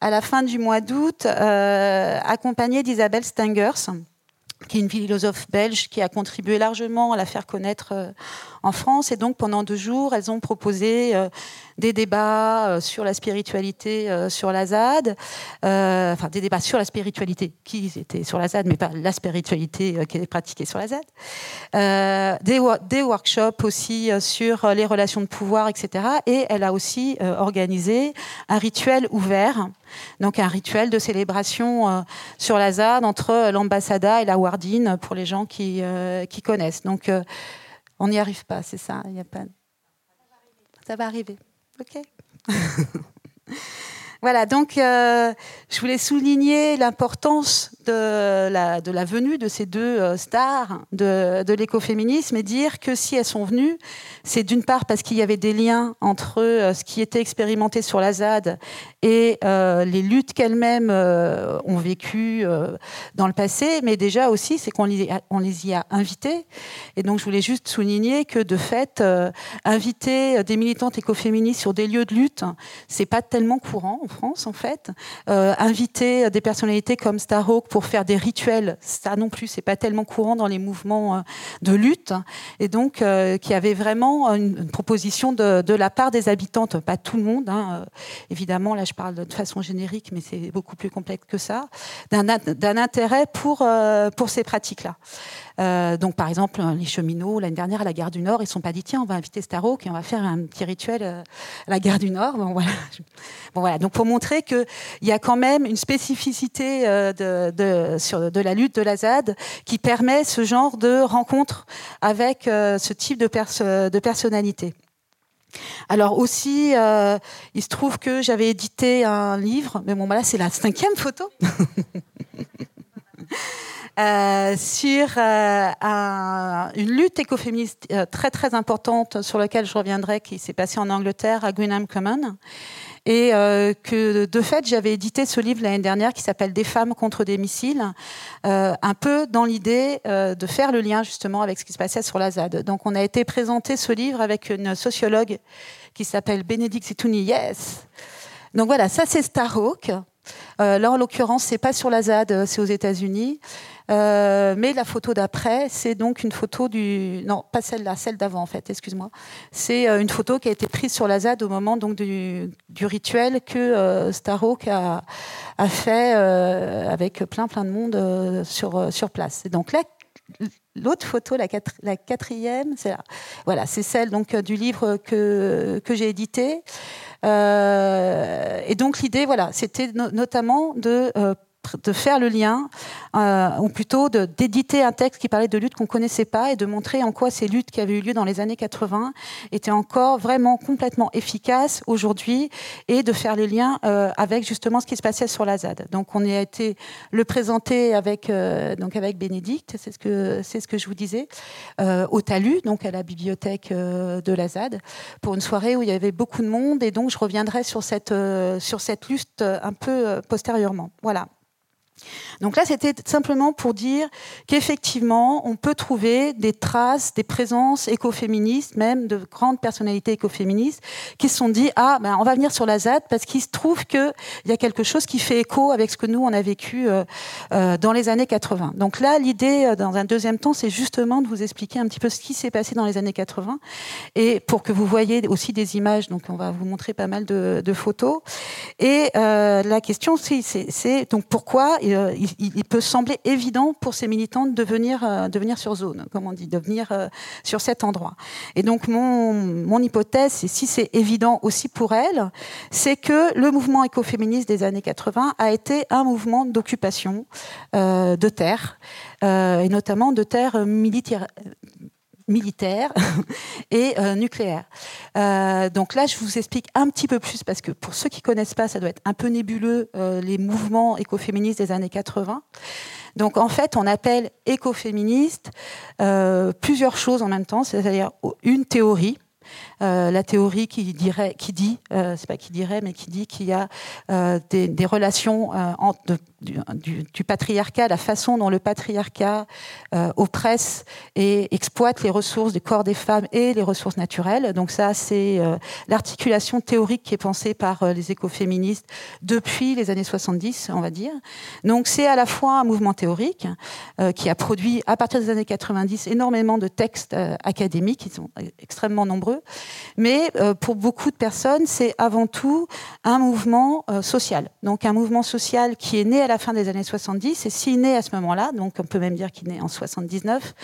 à la fin du mois d'août, euh, accompagnée d'Isabelle Stengers, qui est une philosophe belge qui a contribué largement à la faire connaître euh, en France. Et donc, pendant deux jours, elles ont proposé euh, des débats euh, sur la spiritualité euh, sur la ZAD, enfin des débats sur la spiritualité qui étaient sur la ZAD, mais pas la spiritualité qui est pratiquée sur la ZAD, des, workshops aussi sur les relations de pouvoir, etc. Et elle a aussi organisé un rituel ouvert, donc un rituel de célébration sur la ZAD entre l'ambassada et la Wardine pour les gens qui, qui connaissent. Donc on n'y arrive pas, c'est ça. Il y a pas... Ça va arriver. OK. voilà, donc euh, je voulais souligner l'importance de la, venue de ces deux euh, stars de, l'écoféminisme et dire que si elles sont venues, c'est d'une part parce qu'il y avait des liens entre euh, ce qui était expérimenté sur la ZAD et les luttes qu'elles-mêmes ont vécues dans le passé, mais déjà aussi c'est qu'on les, les y a invitées. Et donc je voulais juste souligner que de fait, inviter des militantes écoféministes sur des lieux de lutte, c'est pas tellement courant France en fait. inviter des personnalités comme Starhawk pour faire des rituels. Ça non plus, c'est pas tellement courant dans les mouvements euh, de lutte. Et donc, euh, qui avait vraiment une, proposition de, la part des habitantes, pas tout le monde, hein, euh, évidemment, là je parle de façon générique, mais c'est beaucoup plus complexe que ça, d'un intérêt pour, pour ces pratiques-là. Euh, donc, par exemple, les cheminots, l'année dernière à la gare du Nord, ils ne sont pas dit tiens, on va inviter Starhawk et on va faire un petit rituel euh, à la gare du Nord. Bon, voilà. Bon, voilà. Donc, pour montrer qu'il y a quand même une spécificité euh, de, la lutte de la ZAD qui permet ce genre de rencontre avec ce type de, personnalité. Alors aussi, il se trouve que j'avais édité un livre, mais bon, voilà, c'est la cinquième photo. Euh, sur euh, une lutte écoféministe euh, très très importante sur laquelle je reviendrai, qui s'est passée en Angleterre à Greenham Common. Et que de fait, j'avais édité ce livre l'année dernière qui s'appelle Des femmes contre des missiles, un peu dans l'idée de faire le lien justement avec ce qui se passait sur la ZAD. Donc on a été présenté ce livre avec une sociologue qui s'appelle Bénédicte Zitouni Yes. Donc voilà, ça c'est Starhawk. là, en l'occurrence, c'est pas sur la ZAD, c'est aux États-Unis. Euh, mais la photo d'après, c'est donc une photo du. Non, pas celle-là, celle d'avant en fait, excuse-moi. C'est euh, une photo qui a été prise sur la ZAD au moment donc, du, rituel que euh, Starhawk a, fait avec plein plein de monde sur, sur place. Et donc là, L'autre photo, la, quatrième, c'est voilà, celle donc du livre que, que j'ai édité. et donc l'idée, voilà, c'était notamment de de faire le lien, euh, ou plutôt d'éditer un texte qui parlait de luttes qu'on connaissait pas et de montrer en quoi ces luttes qui avaient eu lieu dans les années 80 étaient encore vraiment complètement efficaces aujourd'hui et de faire les liens euh, avec justement ce qui se passait sur la ZAD. Donc on a été le présenter avec euh, donc avec Bénédicte, c'est ce que ce que je vous disais, au Talus, donc à la bibliothèque de la ZAD, pour une soirée où il y avait beaucoup de monde et donc je reviendrai sur cette sur cette lutte un peu postérieurement. Voilà. Donc là, c'était simplement pour dire qu'effectivement, on peut trouver des traces, des présences écoféministes, même de grandes personnalités écoféministes, qui se sont dit ah ben on va venir sur la ZAD parce qu'il se trouve qu'il y a quelque chose qui fait écho avec ce que nous on a vécu euh, euh, dans les années 80. Donc là, l'idée euh, dans un deuxième temps, c'est justement de vous expliquer un petit peu ce qui s'est passé dans les années 80 et pour que vous voyez aussi des images. Donc on va vous montrer pas mal de, de photos. Et la question, c'est donc pourquoi euh, il, peut sembler évident pour ces militantes de venir, euh, de venir sur zone, comme on dit, de venir euh, sur cet endroit. Et donc mon, mon hypothèse, et si c'est évident aussi pour elles, c'est que le mouvement écoféministe des années 80 a été un mouvement d'occupation de terres, et notamment de terres militaires militaire et euh, nucléaire. Euh, donc là, je vous explique un petit peu plus parce que pour ceux qui connaissent pas, ça doit être un peu nébuleux euh, les mouvements écoféministes des années 80. Donc en fait, on appelle écoféministe plusieurs choses en même temps, c'est-à-dire une théorie la théorie qui dirait, qui dit, euh, c'est pas qui dirait, mais qui dit qu'il y a euh, des, relations du, patriarcat, la façon dont le patriarcat oppresse et exploite les ressources du corps des femmes et les ressources naturelles. Donc ça, c'est l'articulation théorique qui est pensée par les écoféministes depuis les années 70, on va dire. Donc c'est à la fois un mouvement théorique qui a produit à partir des années 90 énormément de textes académiques, qui sont extrêmement nombreux, mais euh, pour beaucoup de personnes, c'est avant tout un mouvement euh, social. Donc un mouvement social qui est né à la fin des années 70, et s'il naît à ce moment-là, donc on peut même dire qu'il naît en 79,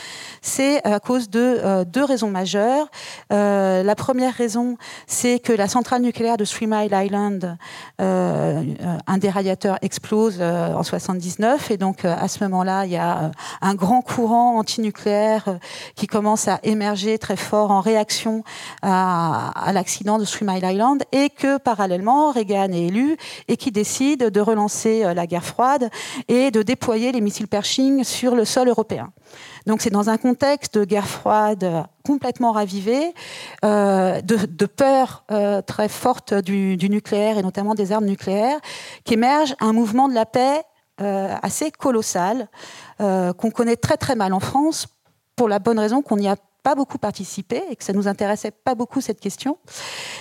c'est à cause de euh, deux raisons majeures. la première raison, c'est que la centrale nucléaire de Three Mile Island, un des radiateurs explose en 79, et donc à ce moment-là, il y a un grand courant antinucléaire qui commence à émerger très fort en réaction à, l'accident de Three Mile Island et que parallèlement Reagan est élu et qui décide de relancer euh, la guerre froide et de déployer les missiles Pershing sur le sol européen. Donc c'est dans un contexte de guerre froide complètement ravivé, euh, de, peur euh, très forte du, nucléaire et notamment des armes nucléaires, qu'émerge un mouvement de la paix assez colossal qu'on connaît très très mal en France pour la bonne raison qu'on n'y a pas beaucoup participé et que ça nous intéressait pas beaucoup cette question,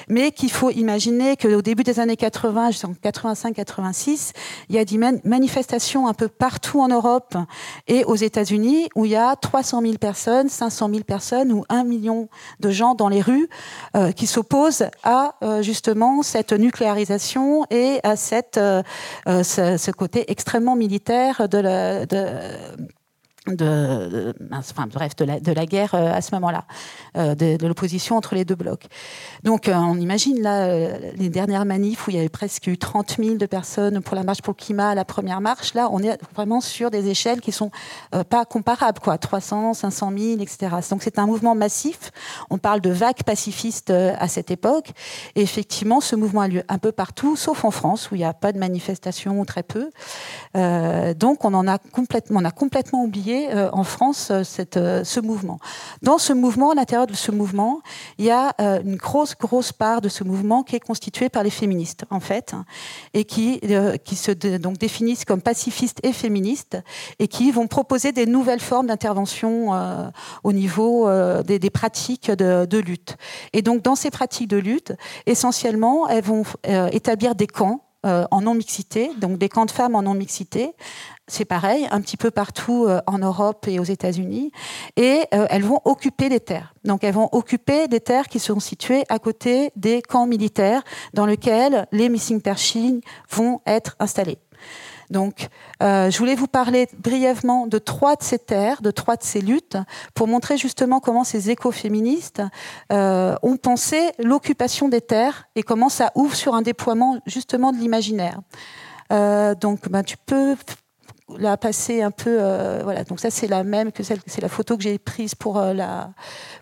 mais qu'il faut imaginer qu'au début des années 80, jusqu'en 85-86, il y a des manifestations un peu partout en Europe et aux États-Unis où il y a 300 000 personnes, 500 000 personnes ou 1 million de gens dans les rues euh, qui s'opposent à euh, justement cette nucléarisation et à cette, euh, ce, côté extrêmement militaire de la, de, de, bref, de la, guerre euh, à ce moment-là, euh, de, l'opposition entre les deux blocs. Donc, euh, on imagine là les dernières manifs où il y avait presque eu 30 000 de personnes pour la marche pour le climat, la première marche. Là, on est vraiment sur des échelles qui sont pas comparables, quoi, 300, 500 000, etc. Donc, c'est un mouvement massif. On parle de vagues pacifistes à cette époque. Et effectivement, ce mouvement a lieu un peu partout, sauf en France où il n'y a pas de manifestations ou très peu. donc, on en a complètement oublié euh, en France euh, euh, ce mouvement. Dans ce mouvement, à l'intérieur de ce mouvement, il y a une grosse, grosse part de ce mouvement qui est constituée par les féministes, en fait, et qui, qui se donc définissent comme pacifistes et féministes, et qui vont proposer des nouvelles formes d'intervention au niveau des, pratiques de, lutte. Et donc, dans ces pratiques de lutte, essentiellement, elles vont établir des camps en non-mixité, donc des camps de femmes en non-mixité, c'est pareil, un petit peu partout euh, en Europe et aux États-Unis, et euh, elles vont occuper des terres. Donc elles vont occuper des terres qui sont situées à côté des camps militaires dans lesquels les missing pershing vont être installés. Donc, euh, je voulais vous parler brièvement de trois de ces terres, de trois de ces luttes, pour montrer justement comment ces écoféministes euh, ont pensé l'occupation des terres et comment ça ouvre sur un déploiement justement de l'imaginaire. donc, ben, tu peux la passer un peu euh, voilà. Donc ça c'est la même que celle c'est la photo que j'ai prise pour euh, la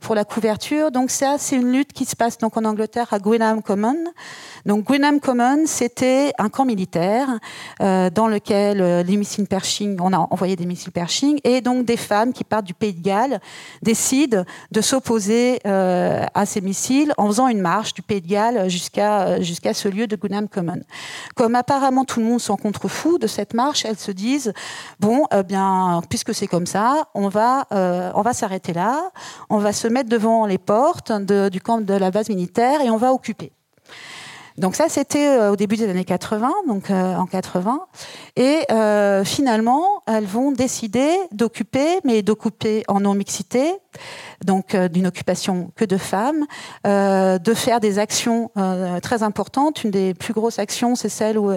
pour la couverture. Donc ça c'est une lutte qui se passe donc en Angleterre à Gwynham Common. Donc Gwynham Common c'était un camp militaire euh, dans lequel euh, les missiles Pershing on a envoyé des missiles Pershing et donc des femmes qui partent du Pays de Galles décident de s'opposer à ces missiles en faisant une marche du Pays de Galles jusqu'à jusqu'à ce lieu de Gwynham Common. Comme apparemment tout le monde s'en contrefou de cette marche elles se disent bon, eh bien, puisque c'est comme ça, euh, on va s'arrêter là, on va se mettre devant les portes du camp de la base militaire et on va occuper. Donc ça, c'était euh, au début des années 80, donc euh, en 80. Et euh, finalement, elles vont décider d'occuper, mais d'occuper en non-mixité, donc d'une occupation que de femmes, de faire des actions très importantes. Une des plus grosses actions, c'est celle où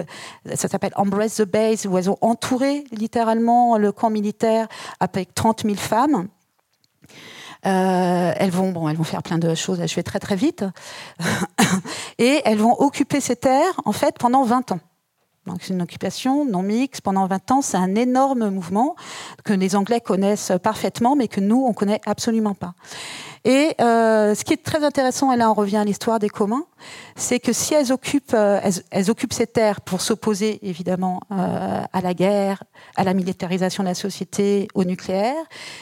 ça s'appelle Embrace the Base, où elles ont entouré littéralement le camp militaire avec 30 000 femmes. Euh, elles vont, bon, elles vont faire plein de choses. Je vais très très vite, et elles vont occuper ces terres en fait pendant 20 ans. C'est une occupation non mixte pendant 20 ans. C'est un énorme mouvement que les Anglais connaissent parfaitement, mais que nous on connaît absolument pas. Et euh, ce qui est très intéressant, et là on revient à l'histoire des communs, c'est que si elles occupent, euh, elles, occupent ces terres pour s'opposer évidemment euh, à la guerre, à la militarisation de la société, au nucléaire,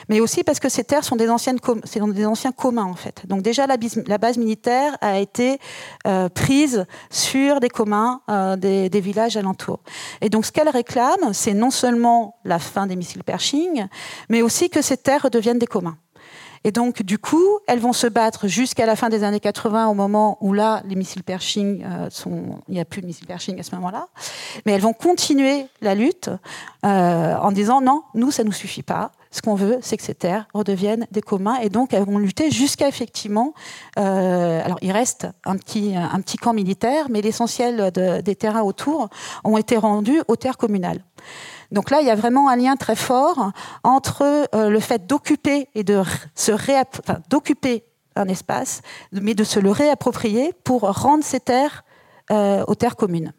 mais aussi parce que ces terres sont des, anciennes c'est des anciens communs en fait. Donc déjà la, base militaire a été euh, prise sur des communs euh, des, des, villages alentours. Et donc ce qu'elles réclament, c'est non seulement la fin des missiles Pershing, mais aussi que ces terres deviennent des communs. Et donc, du coup, elles vont se battre jusqu'à la fin des années 80, au moment où là, les missiles Pershing euh, sont. Il n'y a plus de missiles Pershing à ce moment-là. Mais elles vont continuer la lutte euh, en disant non, nous, ça ne nous suffit pas. Ce qu'on veut, c'est que ces terres redeviennent des communs. Et donc, elles vont lutter jusqu'à effectivement. Euh, alors, il reste un petit, un petit camp militaire, mais l'essentiel des terrains autour ont été rendus aux terres communales. Donc là, il y a vraiment un lien très fort entre euh, le fait d'occuper et de se d'occuper un espace, mais de se le réapproprier pour rendre ces terres euh, aux terres communes.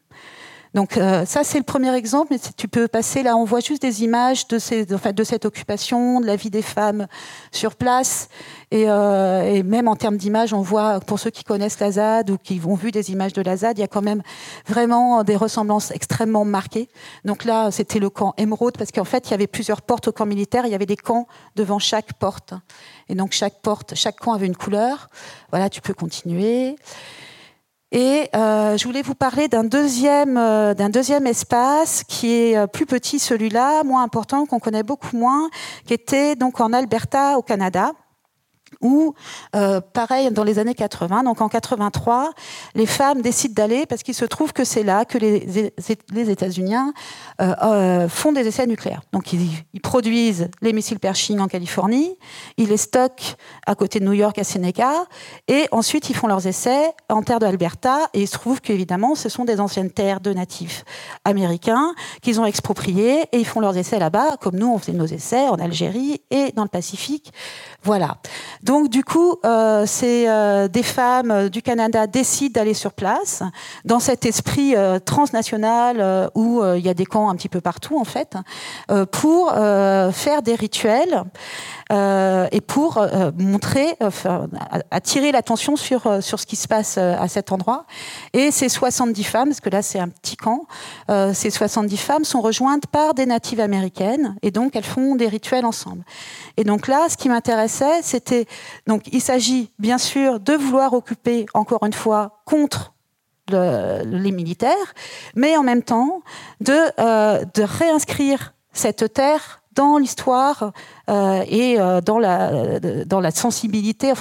Donc euh, ça c'est le premier exemple, mais tu peux passer là, on voit juste des images de, ces, de cette occupation, de la vie des femmes sur place, euh, et, même en termes d'images, on voit pour ceux qui connaissent la ZAD ou qui ont vu des images de la ZAD, il y a quand même vraiment des ressemblances extrêmement marquées. Donc là, c'était le camp Émeraude parce qu'en fait, il y avait plusieurs portes au camp militaire, il y avait des camps devant chaque porte, et donc chaque porte, chaque camp avait une couleur. Voilà, tu peux continuer. Et euh, je voulais vous parler d'un deuxième, euh, deuxième espace qui est euh, plus petit, celui-là, moins important, qu'on connaît beaucoup moins, qui était donc en Alberta, au Canada où, euh, pareil, dans les années 80, donc en 83, les femmes décident d'aller parce qu'il se trouve que c'est là que les, États-Unis euh, euh, font des essais nucléaires. Donc ils, ils, produisent les missiles Pershing en Californie, ils les stockent à côté de New York, à Seneca, et ensuite ils font leurs essais en terre d'Alberta, et il se trouve qu'évidemment ce sont des anciennes terres de natifs américains qu'ils ont expropriées, et ils font leurs essais là-bas, comme nous on faisait nos essais en Algérie et dans le Pacifique. Voilà. Donc du coup, euh, c'est euh, des femmes euh, du Canada décident d'aller sur place dans cet esprit transnational où il y a des camps un petit peu partout en fait, pour faire des rituels. euh, et pour euh, montrer, attirer l'attention sur, euh, sur ce qui se passe à cet endroit. Et ces 70 femmes, parce que là c'est un petit camp, ces 70 femmes sont rejointes par des natives américaines et donc elles font des rituels ensemble. Et donc là, ce qui m'intéressait, c'était donc il s'agit bien sûr de vouloir occuper encore une fois contre les militaires, mais en même temps de, de réinscrire cette terre dans l'histoire euh, et euh, dans, la, sensibilité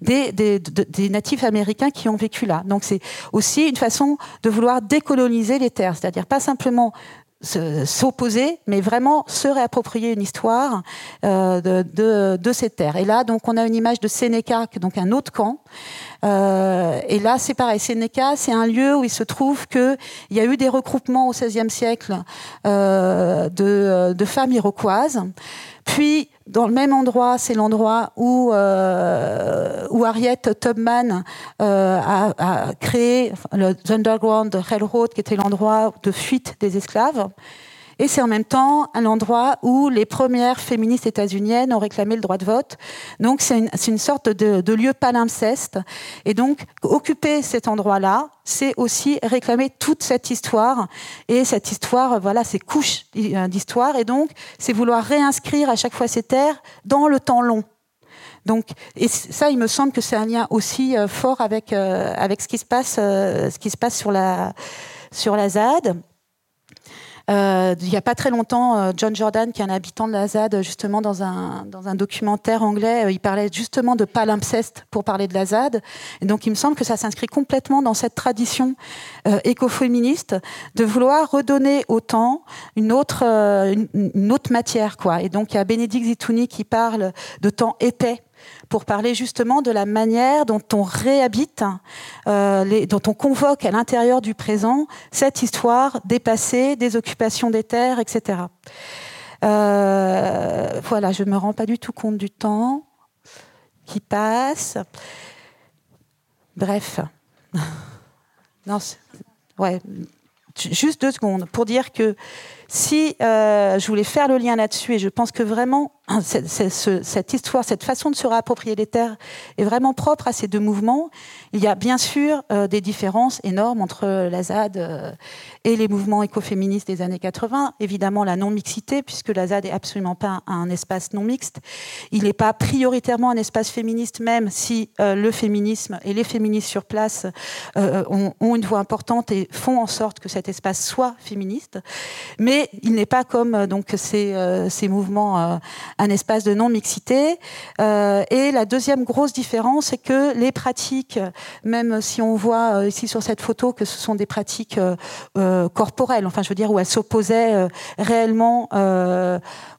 des, natifs américains qui ont vécu là. Donc c'est aussi une façon de vouloir décoloniser les terres, c'est-à-dire pas simplement s'opposer, mais vraiment se réapproprier une histoire euh, de, de, de, ces terres. Et là, donc, on a une image de Sénéca, donc un autre camp. Euh, et là, c'est pareil. Sénéca, c'est un lieu où il se trouve qu'il y a eu des regroupements au XVIe siècle euh, de, de femmes iroquoises Puis, dans le même endroit, c'est l'endroit où, euh, où Harriet Tubman euh, a, a, créé le Underground Railroad, qui était l'endroit de fuite des esclaves. Et c'est en même temps un endroit où les premières féministes états-uniennes ont réclamé le droit de vote. Donc c'est une, sorte de, lieu palimpseste. Et donc occuper cet endroit-là, c'est aussi réclamer toute cette histoire. Et cette histoire, voilà, c'est couches d'histoire. Et donc c'est vouloir réinscrire à chaque fois ces terres dans le temps long. Donc, et ça, il me semble que c'est un lien aussi euh, fort avec, euh, avec ce, qui se passe, euh, ce qui se passe sur la, sur la ZAD. Euh, il n'y a pas très longtemps, euh, John Jordan, qui est un habitant de la ZAD, justement dans un, dans un documentaire anglais, euh, il parlait justement de palimpseste pour parler de la ZAD. Et donc il me semble que ça s'inscrit complètement dans cette tradition euh, écoféministe de vouloir redonner au temps une autre, une, une autre matière. Quoi. Et donc il y a Bénédicte Zitouni qui parle de temps épais pour parler justement de la manière dont on réhabite, euh, dont on convoque à l'intérieur du présent cette histoire dépassée des occupations des terres, etc. Euh, voilà, je ne me rends pas du tout compte du temps qui passe. Bref. non, ouais, juste deux secondes pour dire que si euh, je voulais faire le lien là-dessus, et je pense que vraiment, cette, cette, histoire, cette façon de se réapproprier les terres est vraiment propre à ces deux mouvements. Il y a bien sûr euh, des différences énormes entre la ZAD euh, et les mouvements écoféministes des années 80. Évidemment, la non-mixité, puisque la ZAD n'est absolument pas un, espace non mixte. Il n'est pas prioritairement un espace féministe, même si le féminisme et les féministes sur place ont, ont, une voix importante et font en sorte que cet espace soit féministe. Mais il n'est pas comme euh, donc ces, ces mouvements un espace de non-mixité. et la deuxième grosse différence, c'est que les pratiques même si on voit euh, ici sur cette photo que ce sont des pratiques euh, euh, corporelles, enfin je veux dire où elles s'opposaient réellement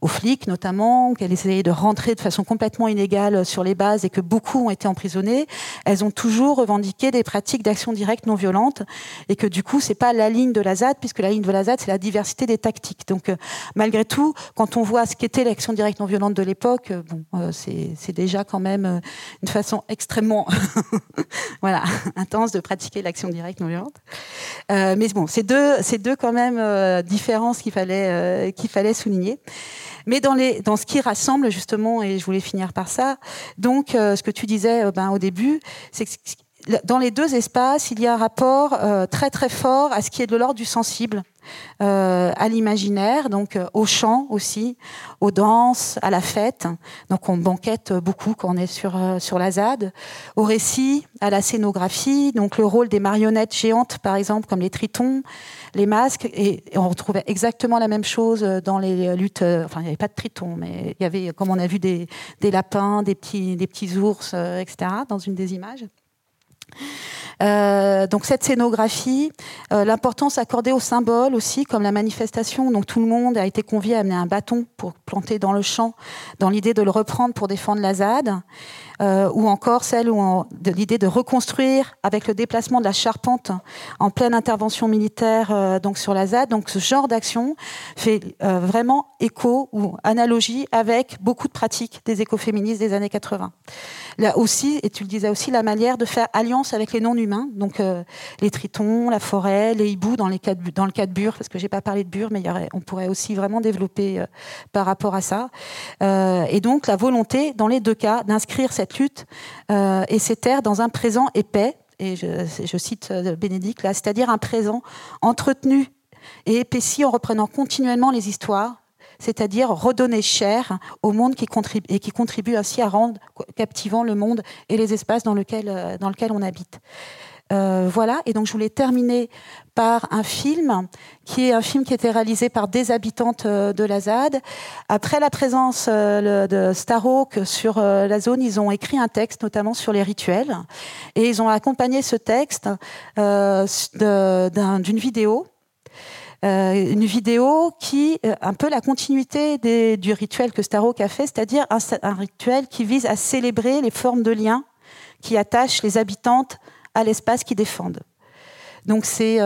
aux flics notamment, qu'elles essayaient de rentrer de façon complètement inégale sur les bases et que beaucoup ont été emprisonnés, elles ont toujours revendiqué des pratiques d'action directe non violente et que du coup c'est pas la ligne de la ZAD puisque la ligne de la ZAD c'est la diversité des tactiques. Donc malgré tout, quand on voit ce qu'était l'action directe non violente de l'époque, bon, c'est déjà quand même une façon extrêmement voilà, intense de pratiquer l'action directe non violente. Euh, mais bon, c'est deux, deux quand même euh, différences qu'il fallait, euh, fallait souligner. Mais dans, les, dans ce qui rassemble justement, et je voulais finir par ça, donc euh, ce que tu disais euh, ben, au début, c'est que dans les deux espaces, il y a un rapport euh, très très fort à ce qui est de l'ordre du sensible, euh, à l'imaginaire, donc euh, au chant aussi, aux danses, à la fête. Donc on banquette beaucoup quand on est sur sur la ZAD, au récit, à la scénographie, donc le rôle des marionnettes géantes par exemple comme les tritons, les masques, et, on retrouvait exactement la même chose dans les luttes. Enfin il n'y avait pas de tritons, mais il y avait comme on a vu des, des lapins, des petits des petits ours, etc. dans une des images. Euh, donc cette scénographie, euh, l'importance accordée aux symboles aussi, comme la manifestation. Donc tout le monde a été convié à amener un bâton pour planter dans le champ, dans l'idée de le reprendre pour défendre la ZAD euh, ou encore celle où de l'idée de reconstruire avec le déplacement de la charpente en pleine intervention militaire euh, donc sur la ZAD. Donc ce genre d'action fait euh, vraiment écho ou analogie avec beaucoup de pratiques des écoféministes des années 80. Là aussi, et tu le disais aussi, la manière de faire alliance avec les non-humains, donc les tritons, la forêt, les hiboux dans, le cas de Bure, parce que j'ai pas parlé de Bure, mais on pourrait aussi vraiment développer par rapport à ça. Et donc la volonté, dans les deux cas, d'inscrire cette lutte euh, et ces terres dans un présent épais, et je, cite Bénédicte là, c'est-à-dire un présent entretenu et épaissi en reprenant continuellement les histoires, c'est-à-dire redonner chair au monde qui contribue, et qui contribue ainsi à rendre captivant le monde et les espaces dans lequel, dans lequel on habite. Euh, voilà, et donc je voulais terminer par un film qui est un film qui était réalisé par des habitantes de la ZAD. Après la présence euh, de Starhawk sur euh, la zone, ils ont écrit un texte notamment sur les rituels et ils ont accompagné ce texte euh, d'une vidéo euh, une vidéo qui euh, un peu la continuité du rituel que Starhawk a fait, c'est-à-dire un, rituel qui vise à célébrer les formes de liens qui attachent les habitantes à l'espace qu'ils défendent. Donc c'est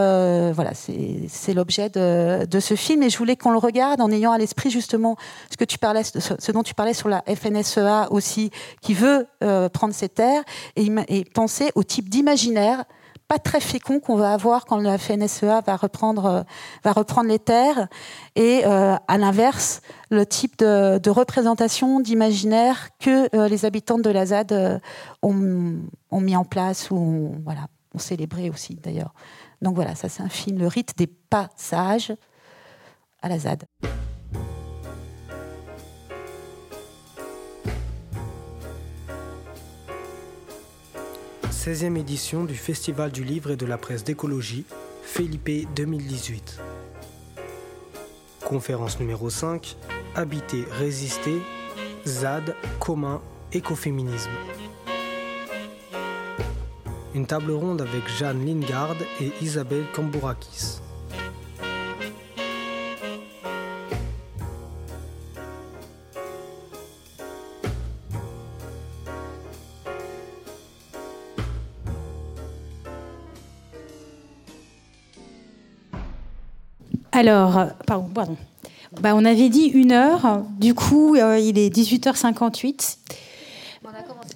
voilà, c'est l'objet de, ce film et je voulais qu'on le regarde en ayant à l'esprit justement ce que tu parlais, ce dont tu parlais sur la FNSEA aussi, qui veut prendre ces terres et, et penser au type d'imaginaire pas très fécond qu'on va avoir quand la FNSEA va reprendre, euh, va reprendre les terres, et euh, à l'inverse, le type de, représentation, d'imaginaire que euh, les habitants de la ZAD ont, mis en place ou voilà, ont célébré aussi d'ailleurs. Donc voilà, ça c'est un film, le rite des passages à la ZAD. 16e édition du Festival du livre et de la presse d'écologie, Felipe 2018. Conférence numéro 5, Habiter, résister, ZAD, commun, écoféminisme. Une table ronde avec Jeanne Lingard et Isabelle Kambourakis. Alors, pardon, pardon. Bah, on avait dit une heure, du coup, euh, il est 18h58. On a, commencé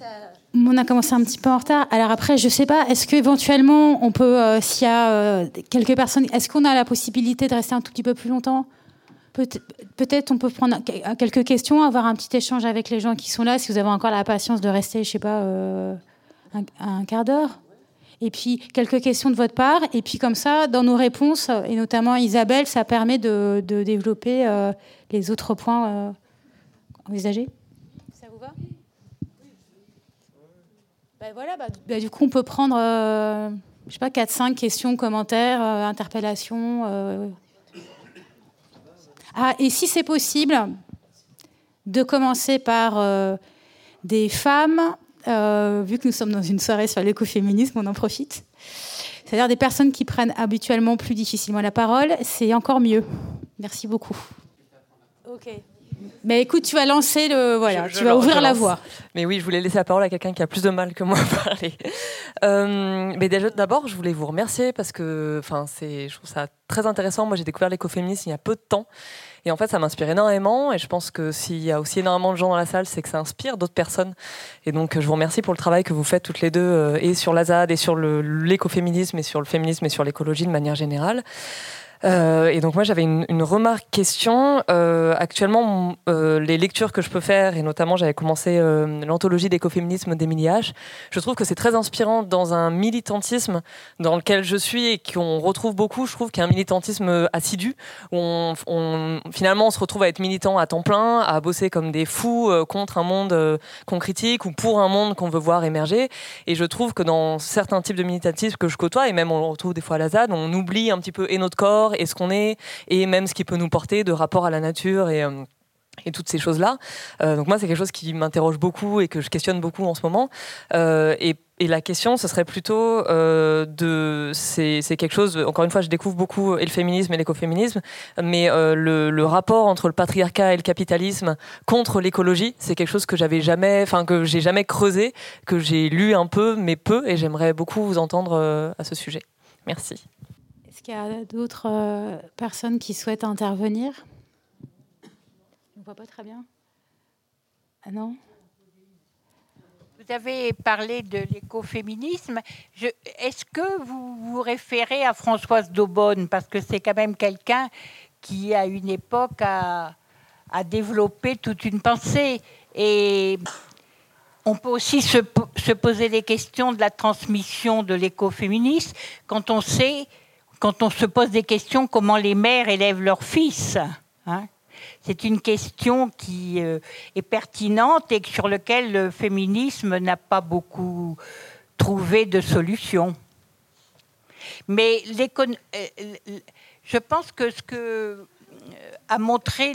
on a commencé un petit peu en retard. Alors après, je sais pas, est-ce qu'éventuellement, on peut, euh, s'il y a euh, quelques personnes, est-ce qu'on a la possibilité de rester un tout petit peu plus longtemps? Peut-être on peut prendre quelques questions, avoir un petit échange avec les gens qui sont là, si vous avez encore la patience de rester, je sais pas, un quart d'heure et puis quelques questions de votre part. Et puis comme ça, dans nos réponses, et notamment Isabelle, ça permet de, développer euh, les autres points euh, envisagés. Ça vous va? Ben voilà, bah, bah, du coup, on peut prendre, euh, je sais pas, 4-5 questions, commentaires, interpellations. Ah, et si c'est possible, de commencer par des femmes euh, vu que nous sommes dans une soirée sur l'écoféminisme, on en profite. C'est-à-dire des personnes qui prennent habituellement plus difficilement la parole, c'est encore mieux. Merci beaucoup. Ok. Mais écoute, tu vas lancer le. Voilà, tu vas ouvrir la voie. Mais oui, je voulais laisser la parole à quelqu'un qui a plus de mal que moi à parler. Euh, mais d'abord, je voulais vous remercier parce que enfin, je trouve ça très intéressant. Moi, j'ai découvert l'écoféminisme il y a peu de temps. Et en fait, ça m'inspire énormément. Et je pense que s'il y a aussi énormément de gens dans la salle, c'est que ça inspire d'autres personnes. Et donc, je vous remercie pour le travail que vous faites toutes les deux, euh, et sur l'Azad, et sur l'écoféminisme, et sur le féminisme, et sur l'écologie de manière générale. Euh, et donc moi j'avais une, remarque question. Euh, actuellement, euh, les lectures que je peux faire, et notamment j'avais commencé l'anthologie d'écoféminisme d'Emilie H, je trouve que c'est très inspirant dans un militantisme dans lequel je suis et qu'on retrouve beaucoup. Je trouve qu'il y a un militantisme assidu, où finalement on se retrouve à être militant à temps plein, à bosser comme des fous contre un monde qu'on critique ou pour un monde qu'on veut voir émerger. Et je trouve que dans certains types de militantisme que je côtoie, et même on le retrouve des fois à la ZAD, on oublie un petit peu et notre corps et ce qu'on est et même ce qui peut nous porter de rapport à la nature et euh, toutes ces choses-là. Euh, donc moi, c'est quelque chose qui m'interroge beaucoup et que je questionne beaucoup en ce moment. Euh, et, et, la question, ce serait plutôt de... C'est quelque chose, encore une fois, je découvre beaucoup et le féminisme et l'écoféminisme, mais le, le, rapport entre le patriarcat et le capitalisme contre l'écologie, c'est quelque chose que j'avais jamais, enfin que j'ai jamais creusé, que j'ai lu un peu, mais peu, et j'aimerais beaucoup vous entendre à ce sujet. Merci. Est-ce qu'il y a d'autres euh, personnes qui souhaitent intervenir? On ne voit pas très bien. Ah non? Vous avez parlé de l'écoféminisme. Est-ce que vous vous référez à Françoise Daubonne? Parce que c'est quand même quelqu'un qui, à une époque, a, développé toute une pensée. Et on peut aussi se poser des questions de la transmission de l'écoféminisme quand on sait quand on se pose des questions, comment les mères élèvent leurs fils hein. C'est une question qui euh, est pertinente et sur laquelle le féminisme n'a pas beaucoup trouvé de solution. Mais euh, je pense que ce que euh, a montré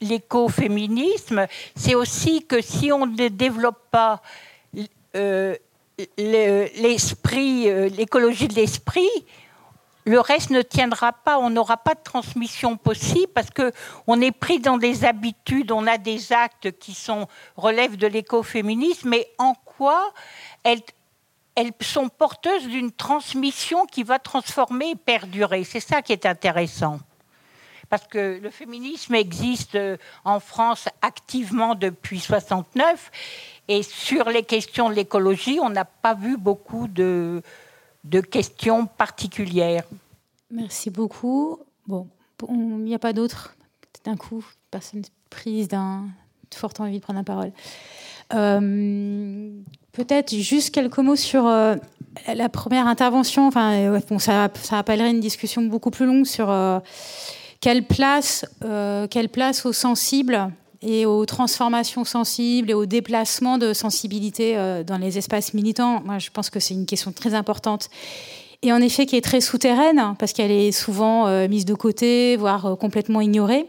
l'écoféminisme, c'est aussi que si on ne développe pas l'esprit, euh, l'écologie de l'esprit, le reste ne tiendra pas, on n'aura pas de transmission possible parce que on est pris dans des habitudes, on a des actes qui sont relèvent de l'écoféminisme, mais en quoi elles, elles sont porteuses d'une transmission qui va transformer et perdurer? C'est ça qui est intéressant. Parce que le féminisme existe euh, en France activement depuis 69 et sur les questions de l'écologie, on n'a pas vu beaucoup de, questions particulières. Merci beaucoup. Bon, il n'y a pas d'autres. D'un coup, personne prise d'un forte envie de prendre la parole. Euh, peut-être juste quelques mots sur euh, la première intervention. Enfin, bon, ça, ça appellerait une discussion beaucoup plus longue sur euh, quelle place, quelle place aux sensibles et aux transformations sensibles et aux déplacements de sensibilité dans les espaces militants. Moi, je pense que c'est une question très importante et en effet qui est très souterraine parce qu'elle est souvent mise de côté, voire complètement ignorée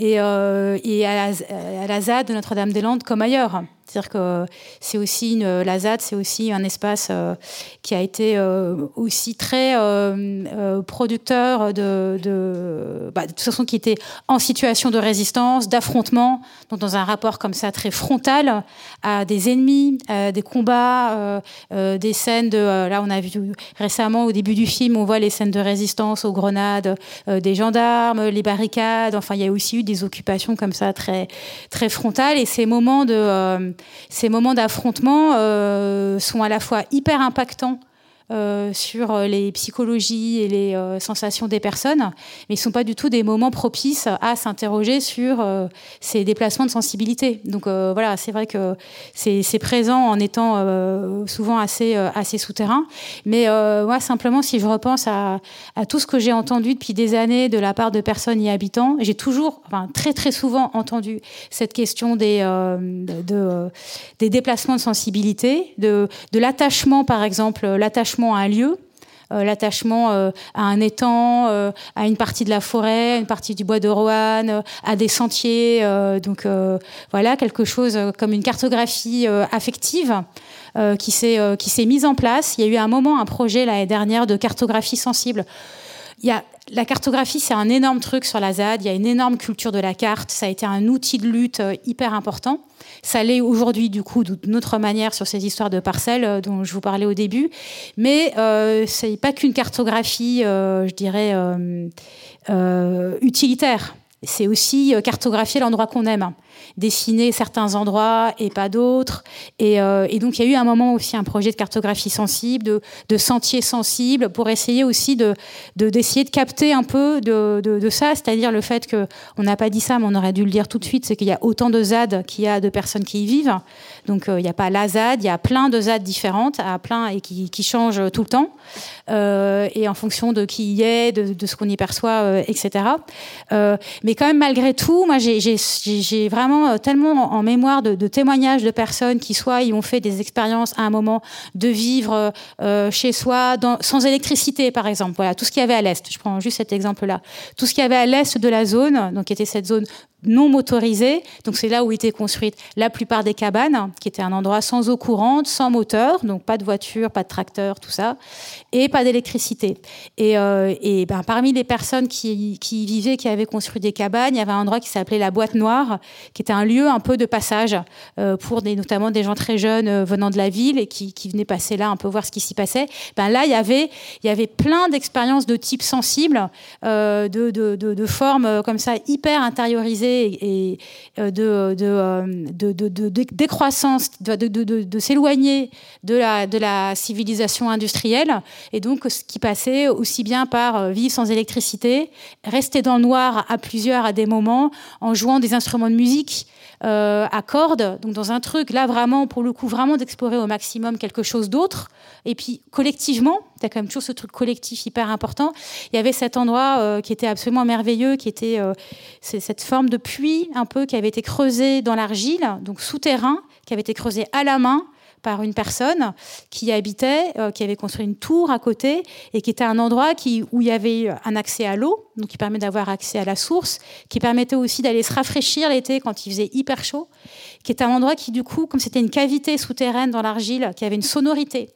et, euh, à, la, ZAD de Notre-Dame-des-Landes comme ailleurs. C'est-à-dire que c'est aussi une, la ZAD, c'est aussi un espace euh, qui a été euh, aussi très euh, producteur de, de, bah, de, toute façon, qui était en situation de résistance, d'affrontement, donc dans un rapport comme ça très frontal à des ennemis, à des combats, des scènes de. là, on a vu récemment au début du film, on voit les scènes de résistance aux grenades des gendarmes, les barricades. Enfin, il y a aussi eu des occupations comme ça très très frontales et ces moments de ces moments d'affrontement euh, sont à la fois hyper impactants euh, sur euh, les psychologies et les euh, sensations des personnes, mais ils ne sont pas du tout des moments propices à s'interroger sur ces déplacements de sensibilité. Donc voilà, c'est vrai que c'est présent en étant souvent assez, assez souterrain. Mais moi, simplement, si je repense à, tout ce que j'ai entendu depuis des années de la part de personnes y habitant, j'ai toujours, enfin, très très souvent entendu cette question des, de, des déplacements de sensibilité, de, de l'attachement, par exemple, l'attachement à un lieu, euh, l'attachement euh, à un étang, euh, à une partie de la forêt, à une partie du bois de Roanne, à des sentiers. Donc voilà, quelque chose comme une cartographie affective qui s'est mise en place. Il y a eu un moment un projet l'année dernière de cartographie sensible. Il y a la cartographie, c'est un énorme truc sur la ZAD. Il y a une énorme culture de la carte. Ça a été un outil de lutte hyper important. Ça l'est aujourd'hui, du coup, d'une autre manière sur ces histoires de parcelles euh, dont je vous parlais au début. Mais euh, ce n'est pas qu'une cartographie, euh, je dirais, euh, euh utilitaire. C'est aussi cartographier l'endroit qu'on aime dessiner certains endroits et pas d'autres. Et, euh, et, donc il y a eu un moment aussi un projet de cartographie sensible, de, de sentiers sensibles, pour essayer aussi de d'essayer de, capter un peu de, ça, c'est-à-dire le fait que on n'a pas dit ça, mais on aurait dû le dire tout de suite, c'est qu'il y a autant de ZAD qu'il y a de personnes qui y vivent. Donc euh, il n'y a pas la ZAD, il y a plein de ZAD différentes, à plein et qui, qui changent tout le temps, euh, et en fonction de qui y est, de, ce qu'on y perçoit, euh, etc. Euh, mais quand même malgré tout, moi j'ai vraiment euh, tellement en mémoire de, témoignages de personnes qui soit y ont fait des expériences à un moment de vivre euh, chez soi sans électricité par exemple. Voilà tout ce qu'il y avait à l'est. Je prends juste cet exemple là tout ce qu'il y avait à l'est de la zone donc qui était cette zone non motorisé. Donc c'est là où étaient construites la plupart des cabanes, qui était un endroit sans eau courante, sans moteur, donc pas de voiture, pas de tracteur, tout ça, et pas d'électricité. Et, euh, et ben, parmi les personnes qui, qui vivaient, qui avaient construit des cabanes, il y avait un endroit qui s'appelait la Boîte Noire, qui était un lieu un peu de passage euh, pour notamment des gens très jeunes euh, venant de la ville et qui, qui venaient passer là un peu voir ce qui s'y passait. Ben là, il y avait, il y avait plein d'expériences de type sensible, de, de, de, de formes comme ça hyper intériorisées et, euh, de, de, de, décroissance, de, s'éloigner de la, de la civilisation industrielle, et donc ce qui passait aussi bien par euh, vivre sans électricité, rester dans le noir à plusieurs à des moments, en jouant des instruments de musique euh, à cordes, donc dans un truc là vraiment pour le coup vraiment d'explorer au maximum quelque chose d'autre. Et puis collectivement, tu as quand même toujours ce truc collectif hyper important. Il y avait cet endroit euh, qui était absolument merveilleux, qui était euh, cette forme de puits un peu qui avait été creusé dans l'argile, donc souterrain, qui avait été creusé à la main par une personne qui habitait, euh, qui avait construit une tour à côté et qui était un endroit qui, où il y avait un accès à l'eau, donc qui permet d'avoir accès à la source, qui permettait aussi d'aller se rafraîchir l'été quand il faisait hyper chaud, qui était un endroit qui du coup, comme c'était une cavité souterraine dans l'argile, qui avait une sonorité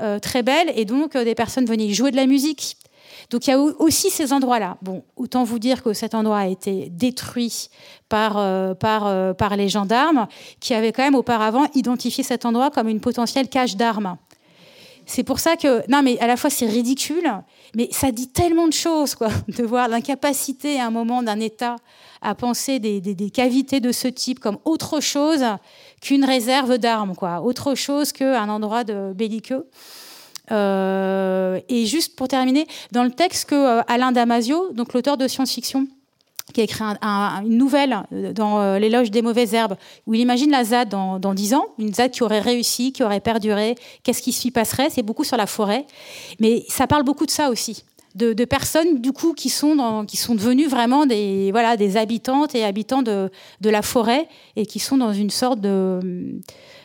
euh, très belle. Et donc euh, des personnes venaient y jouer de la musique donc il y a aussi ces endroits-là. Bon, autant vous dire que cet endroit a été détruit par, euh, euh, par les gendarmes qui avaient quand même auparavant identifié cet endroit comme une potentielle cache d'armes. c'est pour ça que non, mais à la fois c'est ridicule, mais ça dit tellement de choses, quoi, de voir l'incapacité à un moment d'un État à penser des, des, cavités de ce type comme autre chose qu'une réserve d'armes, quoi, autre chose qu'un endroit de belliqueux. Euh, et juste pour terminer, dans le texte que euh, Alain Damasio, donc l'auteur de science-fiction, qui a écrit une nouvelle euh, dans l'éloge des mauvaises herbes, où il imagine la ZAD dans, dans 10 ans, une ZAD qui aurait réussi, qui aurait perduré, qu'est-ce qui s'y passerait, c'est beaucoup sur la forêt, mais ça parle beaucoup de ça aussi. De, personnes du coup qui sont devenues vraiment des habitantes et habitants de, de la forêt et qui sont dans une sorte de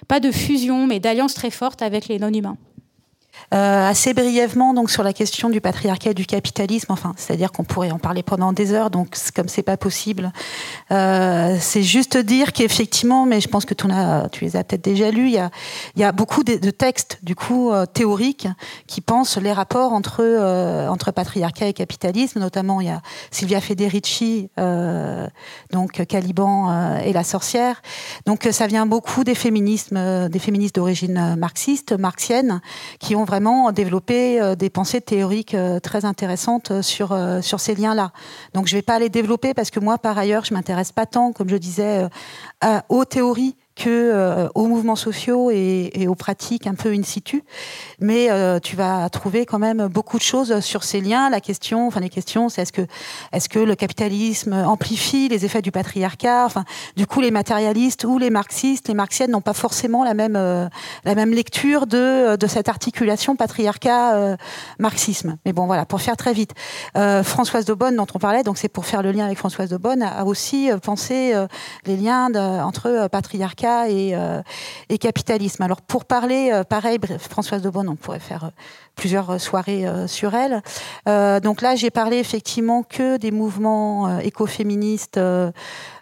pas de fusion mais d'alliance très forte avec les non humains. Euh, assez brièvement donc sur la question du patriarcat et du capitalisme, enfin, c'est-à-dire qu'on pourrait en parler pendant des heures, donc comme c'est pas possible, euh, c'est juste dire qu'effectivement, mais je pense que tu, les as peut-être déjà lus, il y a, y a beaucoup de, textes du coup euh, théoriques qui pensent les rapports entre euh, entre patriarcat et capitalisme, notamment il y a Silvia Federici, euh, donc Caliban et la sorcière, donc ça vient beaucoup des féminismes, des féministes d'origine marxiste, marxienne, qui ont vraiment développé euh, des pensées théoriques euh, très intéressantes euh, sur, sur ces liens-là. Donc je ne vais pas les développer parce que moi, par ailleurs, je m'intéresse pas tant, comme je disais, aux théories que euh, aux mouvements sociaux et, aux pratiques un peu in situ. Mais euh, tu vas trouver quand même beaucoup de choses sur ces liens. La question, enfin les questions, c'est est-ce que est-ce que le capitalisme amplifie les effets du patriarcat? Enfin, du coup, les matérialistes ou les marxistes, les marxiennes n'ont pas forcément la même euh, la même lecture de de cette articulation patriarcat marxisme. Mais bon, voilà, pour faire très vite, Françoise de Bonne, dont on parlait, donc c'est pour faire le lien avec Françoise de Bonne, a aussi pensé les liens entre patriarcat euh, et, capitalisme. Alors pour parler, euh, pareil, Françoise de on pourrait faire euh, plusieurs soirées sur elle. donc là, j'ai parlé effectivement que des mouvements écoféministes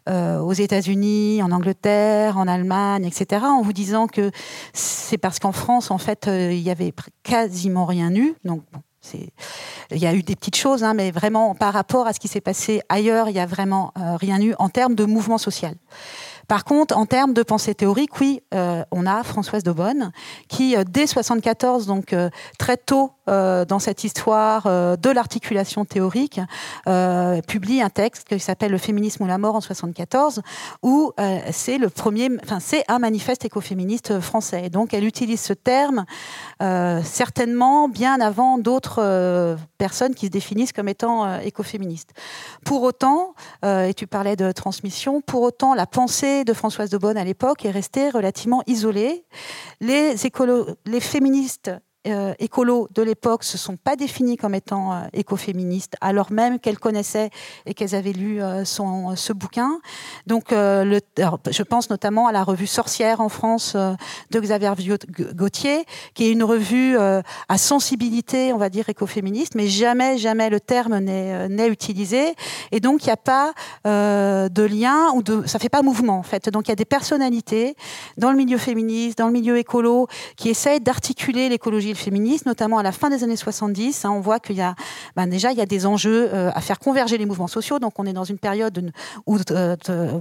aux États-Unis, en Angleterre, en Allemagne, etc., en vous disant que c'est parce qu'en France, en fait, il y avait quasiment rien eu. Donc, il y a eu des petites choses, hein, mais vraiment par rapport à ce qui s'est passé ailleurs, il n'y a vraiment rien eu en termes de mouvement social. Par contre, en termes de pensée théorique, oui, euh, on a Françoise Daubonne qui, euh, dès 74, donc euh, très tôt dans cette histoire de l'articulation théorique, publie un texte qui s'appelle Le féminisme ou la mort en 74, où c'est un manifeste écoféministe français. donc, elle utilise ce terme certainement bien avant d'autres personnes qui se définissent comme étant écoféministes. Pour autant, et tu parlais de transmission, pour autant, la pensée de Françoise de Bonne à l'époque est restée relativement isolée. Les, féministes euh, écolos de l'époque se sont pas définies comme étant euh, écoféministes, alors même qu'elles connaissaient et qu'elles avaient lu euh, ce bouquin. Donc, le, je pense notamment à la revue Sorcière en France de Xavier Gauthier, qui est une revue à sensibilité, on va dire, écoféministe, mais jamais, jamais le terme n'est utilisé. Et donc, il n'y a pas de lien, ou de, ça fait pas mouvement, en fait. Donc, il y a des personnalités dans le milieu féministe, dans le milieu écolo, qui essayent d'articuler l'écologie féminisme, notamment à la fin des années 70. Hein, on voit qu'il y a ben déjà il y a des enjeux euh, à faire converger les mouvements sociaux. Donc on est dans une période où, euh,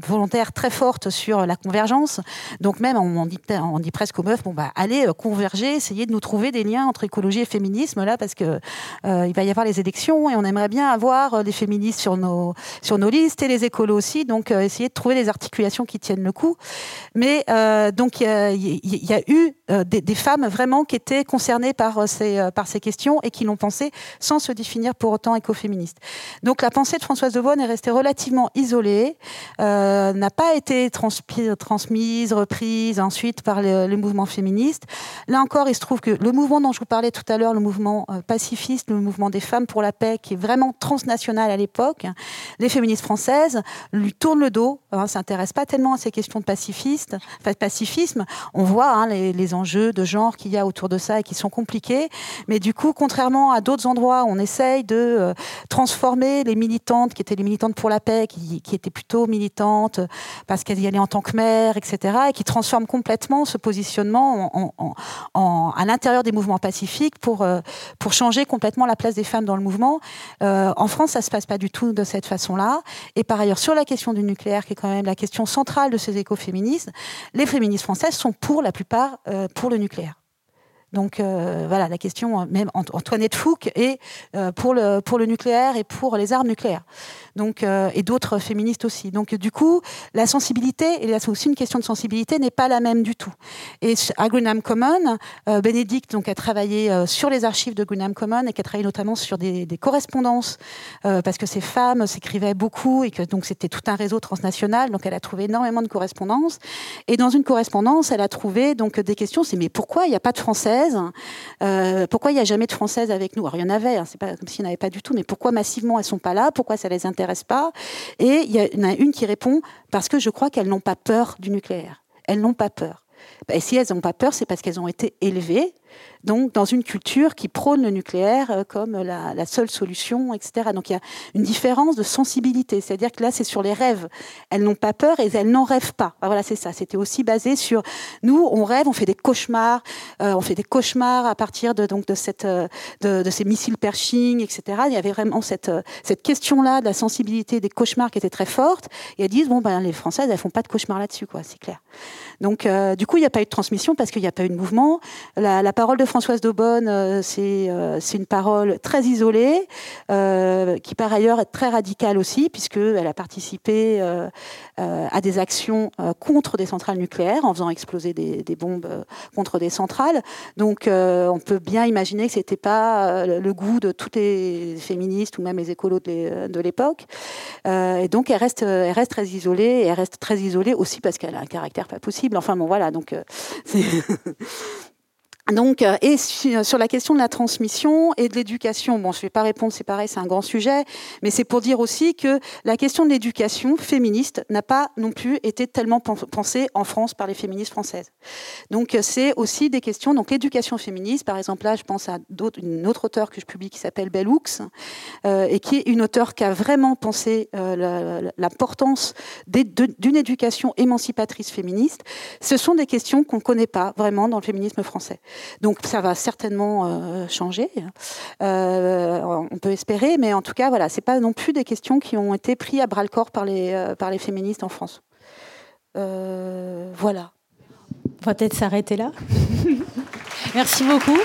volontaire très forte sur la convergence. Donc même on dit, presque aux meufs, bon bah allez euh, converger, essayez de nous trouver des liens entre écologie et féminisme là parce que il va y avoir les élections et on aimerait bien avoir les féministes sur nos sur nos listes et les écolos aussi. Donc essayez de trouver des articulations qui tiennent le coup. Mais donc il y, a eu des femmes vraiment qui étaient concernées par euh, ces, euh, par ces questions et qui l'ont pensé sans se définir pour autant écoféministe. Donc la pensée de Françoise de est restée relativement isolée, euh, n'a pas été transmise, reprise ensuite par les, mouvements féministes. Là encore, il se trouve que le mouvement dont je vous parlais tout à l'heure, le mouvement pacifiste, le mouvement des femmes pour la paix, qui est vraiment transnational à l'époque, les féministes françaises lui tournent le dos, hein, s'intéressent pas tellement à ces questions de pacifiste, enfin, pacifisme. On voit hein, les enjeux de genre qu'il y a autour de ça et qui sont compliquées. Mais du coup, contrairement à d'autres endroits où on essaye de euh, transformer les militantes, qui étaient les militantes pour la paix, qui, étaient plutôt militantes parce qu'elles y allaient en tant que mères, etc., et qui transforment complètement ce positionnement en, à l'intérieur des mouvements pacifiques pour, euh, pour changer complètement la place des femmes dans le mouvement. Euh, en France, ça se passe pas du tout de cette façon-là. Et par ailleurs, sur la question du nucléaire, qui est quand même la question centrale de ces écoféministes, les féministes françaises sont pour la plupart pour le nucléaire. Donc euh, voilà, la question, même Antoinette Fouque, est pour, le, pour le nucléaire et pour les armes nucléaires. Donc, et d'autres féministes aussi. Donc du coup, la sensibilité, et là c'est aussi une question de sensibilité, n'est pas la même du tout. Et à Greenham Common, Bénédicte donc, a travaillé sur les archives de Greenham Common et qui a travaillé notamment sur des, correspondances, parce que ces femmes s'écrivaient beaucoup et que donc c'était tout un réseau transnational. Donc elle a trouvé énormément de correspondances. Et dans une correspondance, elle a trouvé donc des questions. C'est mais pourquoi il n'y a pas de françaises euh, Pourquoi il n'y a jamais de françaises avec nous? Alors il y en avait. Hein, c'est pas comme s'il n'y en avait pas du tout. Mais pourquoi massivement elles sont pas là? Pourquoi ça les intéresse pas Et il y en a une qui répond parce que je crois qu'elles n'ont pas peur du nucléaire. Elles n'ont pas peur. Et si elles n'ont pas peur, c'est parce qu'elles ont été élevées donc dans une culture qui prône le nucléaire euh, comme la, seule solution, etc. Donc il y a une différence de sensibilité, c'est-à-dire que là c'est sur les rêves. Elles n'ont pas peur et elles n'en rêvent pas. voilà, c'est ça. C'était aussi basé sur nous, on rêve, on fait des cauchemars, euh, on fait des cauchemars à partir de donc de cette euh, de, ces missiles Pershing, etc. Il y avait vraiment cette cette question-là de la sensibilité des cauchemars qui était très forte. Et elles disent bon ben les Françaises elles font pas de cauchemars là-dessus quoi, c'est clair. Donc du coup il n'y a pas eu de transmission parce qu'il n'y a pas eu de mouvement. La, la parole de Françoise Daubonne, euh, euh, c'est une parole très isolée, euh, qui par ailleurs est très radicale aussi, puisqu'elle a participé à des actions contre des centrales nucléaires, en faisant exploser des, bombes contre des centrales. Donc on peut bien imaginer que ce n'était pas le goût de toutes les féministes ou même les écolos de l'époque. et donc elle reste, elle reste très isolée, et elle reste très isolée aussi parce qu'elle a un caractère pas possible. Enfin bon voilà, donc Donc, euh, et sur la question de la transmission et de l'éducation, bon, je ne vais pas répondre, c'est pareil, c'est un grand sujet, mais c'est pour dire aussi que la question de l'éducation féministe n'a pas non plus été tellement pensée en France par les féministes françaises. Donc, c'est aussi des questions. Donc, l'éducation féministe, par exemple, là, je pense à une autre auteure que je publie qui s'appelle Bellux, euh, et qui est une auteure qui a vraiment pensé euh, l'importance d'une éducation émancipatrice féministe. Ce sont des questions qu'on ne connaît pas vraiment dans le féminisme français. Donc ça va certainement euh, changer. Euh, on peut espérer, mais en tout cas, voilà, c'est pas non plus des questions qui ont été prises à bras le corps par les, euh, par les féministes en France. voilà. On va peut-être s'arrêter là. Merci beaucoup.